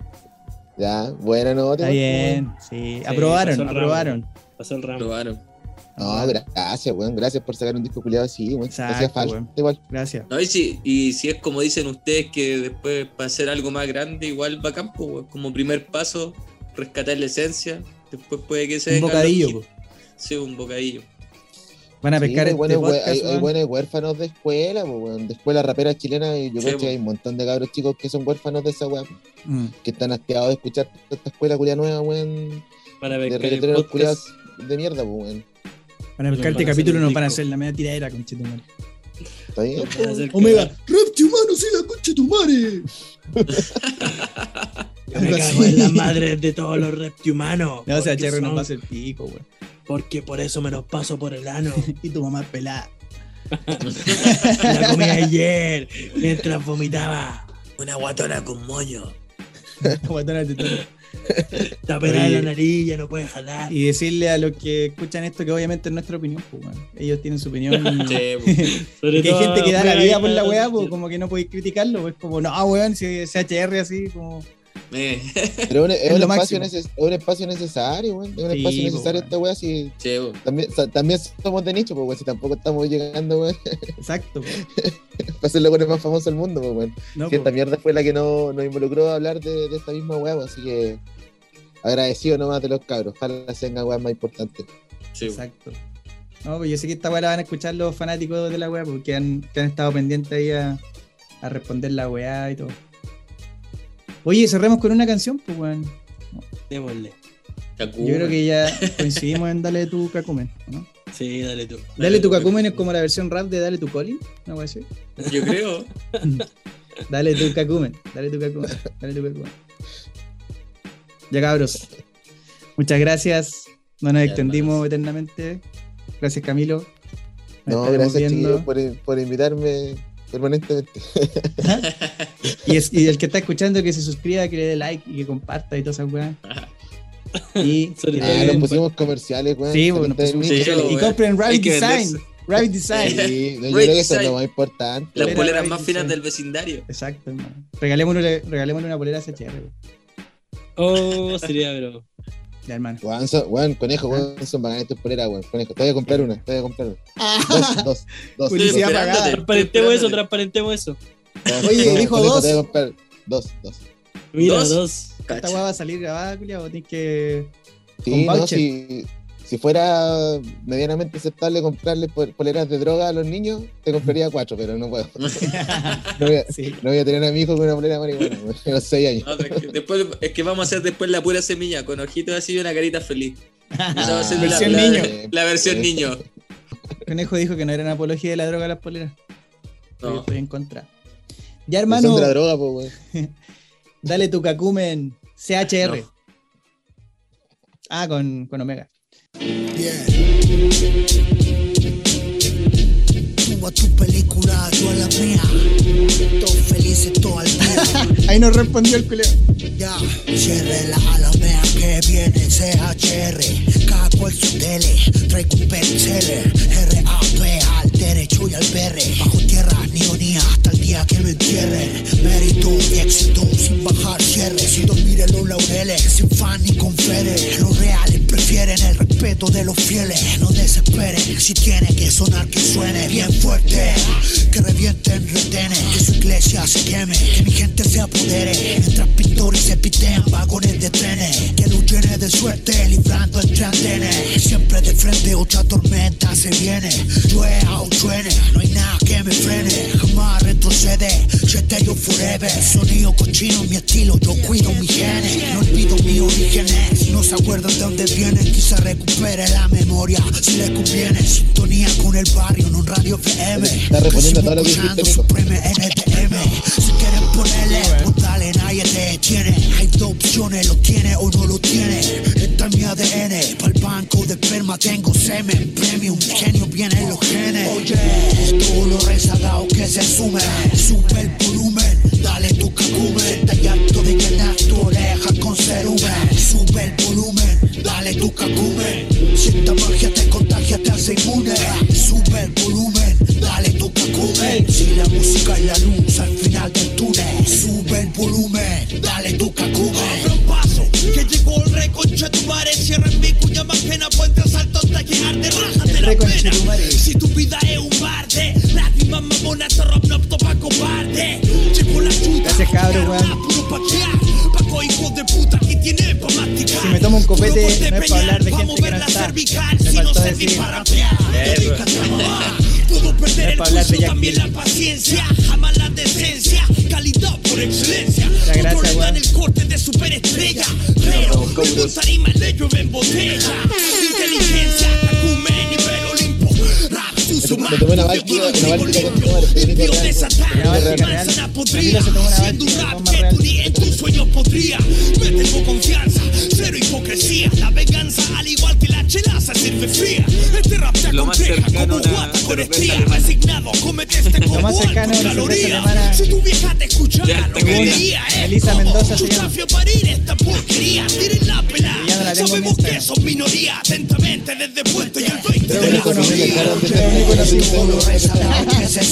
Ya, buena nota. Está bien, sí. Aprobaron, pasó el ramo. aprobaron. Pasó el ramo. Probaron. No, gracias, weón. Gracias por sacar un disco culiado así, weón. Hacía falta igual. Gracias. No, y, si, y si es como dicen ustedes que después para hacer algo más grande, igual va a campo, weón. como primer paso, rescatar la esencia, después puede que se Un bocadillo. Sí, un bocadillo. Van a pescar hay, este podcast, hay, buenos huérfanos de escuela, pues, weón. De escuela rapera chilena, y yo Sí, creo que hay un montón de cabros chicos que son huérfanos de esa weón. Mm. Que están hastiados de escuchar esta escuela culia nueva, weón. Para De ver que el podcast. de mierda, pues, weón. Van a pescar este capítulo nos van a hacer la media tiradera, conchetumare. ¿Está bien? hacer Omega. Repti humano, sí, la concha de tu madre. Me cago en de todos los reptihumanos. No, o sea, Cherry nos va a hacer pico, weón. Porque por eso me los paso por el ano. Y tu mamá es pelada. La comí ayer mientras vomitaba. Una guatona con moño. Guatona de. Está pelada la nariz, ya no puede jalar. Y decirle a los que escuchan esto que obviamente es nuestra opinión, pues, weón. Ellos tienen su opinión. y- Sí, pues. Sobre que hay gente que da la vida por la weá, pues como que no podéis criticarlo, pues como, no, weón, si es CHR así, como. Eh, Pero es un, es Es un lo espacio máximo. neces- es un espacio necesario, weón. Es un Sí, espacio necesario esta weá. Si sí, también, también somos de nicho, pues. Si tampoco estamos llegando, weón, Exacto, para ser los más famosos del mundo, pues, weón. No, esta mierda fue la que no, nos involucró a hablar de, de esta misma weá, así que agradecido nomás de los cabros. Ojalá se vengan weas más importantes. Sí. Exacto. No, pues yo sé que esta weá la van a escuchar los fanáticos de la weá, porque han, que han estado pendientes ahí a, a responder la weá y todo. Oye, cerremos con una canción, pues weón. Démosle. Yo creo que ya coincidimos en Dale tu Kakumen, ¿no? Sí, dale tú. Dale tu Kakumen es como la versión rap de Dale tu Colin, ¿no voy a decir? Yo creo. Dale tu Kakumen, dale tu Kakumen, dale tu Kakumen. Ya cabros. Muchas gracias. No nos Ya, extendimos eternamente. Gracias Camilo. Nos No, gracias viendo. chiquillos por, por invitarme permanentemente. Y, es- y el que está escuchando que se suscriba, que le dé like y que comparta y todas esas weas. Y, Ah, nos pusimos comerciales, weón. Sí, bueno, pusimos comerciales. y compren Rabbit Design. Rabbit Design. Sí, no, yo creo que eso es lo más importante. Las Polera poleras Rabbit más finas Design. del vecindario. Exacto, hermano. Regalémosle, regalémosle una polera a CHR. weón. Oh, sería, bro. Ya, hermano. Weón, weón, conejo, weón, son bacanas tus poleras, weón. Conejo, te voy a comprar una, te voy a comprar una. Dos, dos, dos. Publicidad dos, pagada. Transparentemos eso, transparentemos eso. Oye, dijo dos. Te voy a comprar dos, dos. Mira, Dos. dos. Esta weá va a salir grabada, culiao. Tienes que. Sí, Con no. Si, fuera medianamente aceptable comprarle pol- poleras de droga a los niños, te compraría cuatro, pero no puedo. No voy a, Sí. no voy a tener a mi hijo con una polera de marihuana, a los seis años. No, es, que después, es que vamos a hacer después la pura semilla, con ojitos así y una carita feliz. Esa va a ser la, Versión la- niño. la versión niño. Conejo dijo que no era una apología de la droga a las poleras. No. estoy en contra. Ya, Son hermano, de la droga, pues, dale tu Kakumen CHR. No. Ah, con, con Omega. Yeah. A tu película, yo a la mía. Todos felices todo el día. Ahí nos respondió el culeo. Ya, cierre la alamea que viene CHR. Cada cual su tele, traigo un bestseller. R.A.P. al derecho y al BR. Bajo tierra, ni unía hasta el día que me entierren. Mérito y éxito sin bajar cierre, sin dormir en los laureles, sin fan ni con fere. Los reales prefieren el respeto de los fieles. No desesperen, si tiene que sonar que suene bien fuerte. Que revienten retenes, que su iglesia se queme, que mi gente se apodere. Mientras pintores se pitean vagones de trenes, que llene de suerte, librando entre andenes. Siempre de frente, otra tormenta se viene. Llueva o truene, no hay nada que me frene. Jamás retrocede, yo forever. Sonido cochino, mi estilo, yo cuido mi genes. No olvido mis orígenes. No se acuerdan de dónde vienen, quizá recupere la memoria. Si les conviene, sintonía con el barrio, radio FM. Está respondiendo a todo lo que. Si quieren ponerle, dale, nadie te detiene. Hay dos opciones, lo tiene o no lo tiene. Esta es mi ADN, pa'l banco de esperma tengo semen. Premium, genio vienen los genes. Oye, todos los rezagados que se sumen. Sube el volumen, dale tu cacumen. Está harto de tu oreja con cerumen. Sube el volumen, dale tu cacumen. Si esta magia te contagia, te hace inmune. Sube el volumen, dale tu cacumen. Si la música es la luz al final del túnel. Sube el volumen, dale tu cacumen. Abra un paso, que llegó el rey concha tu madre Cierra en mi cuya más pena Puente asalto hasta llegar de rajas de la pena. Si tu vida es un bar de Lágrimas mamonas te rob no opto pa' cobarde Llegó la chuta Gracias, cabro, llegaron weón. a puro paquear Paco hijo Si me tomo un copete, no es pa' hablar de gente que no está. Me faltó decir. para mamá Puedo perder el Jack también la paciencia. Jamás la decencia. Calidad por excelencia. Le dan el corte de superestrella. Pero con tarima le llueve en botella. Inteligencia, acumen, suso, Me tomé una báltica, una con tu madre, Siendo un rap que tú ni en tus sueños podría Me tengo confianza, cero hipocresía. La venganza, al igual que la chela, se sirve fría. Este rap te Lo aconseja como guata con estría. Resignado, comete este combo alto. Si tu vieja te escuchara, Elisa Mendoza parir esta porquería. Tiren la Sabemos que son minoría. Atentamente desde puesto y el 20 de la Nico no- familia. Creo un icono sin Todos los foto. rezagados que se.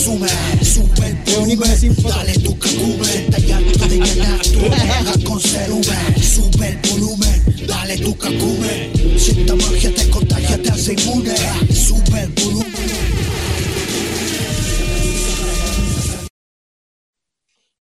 Sube el Creo un icono sin volumen, foto. dale tu. Está harto de llenar tu oreja con cerumen. Sube el volumen, dale tu cacumen. Si esta magia te contagia, te hace inmune.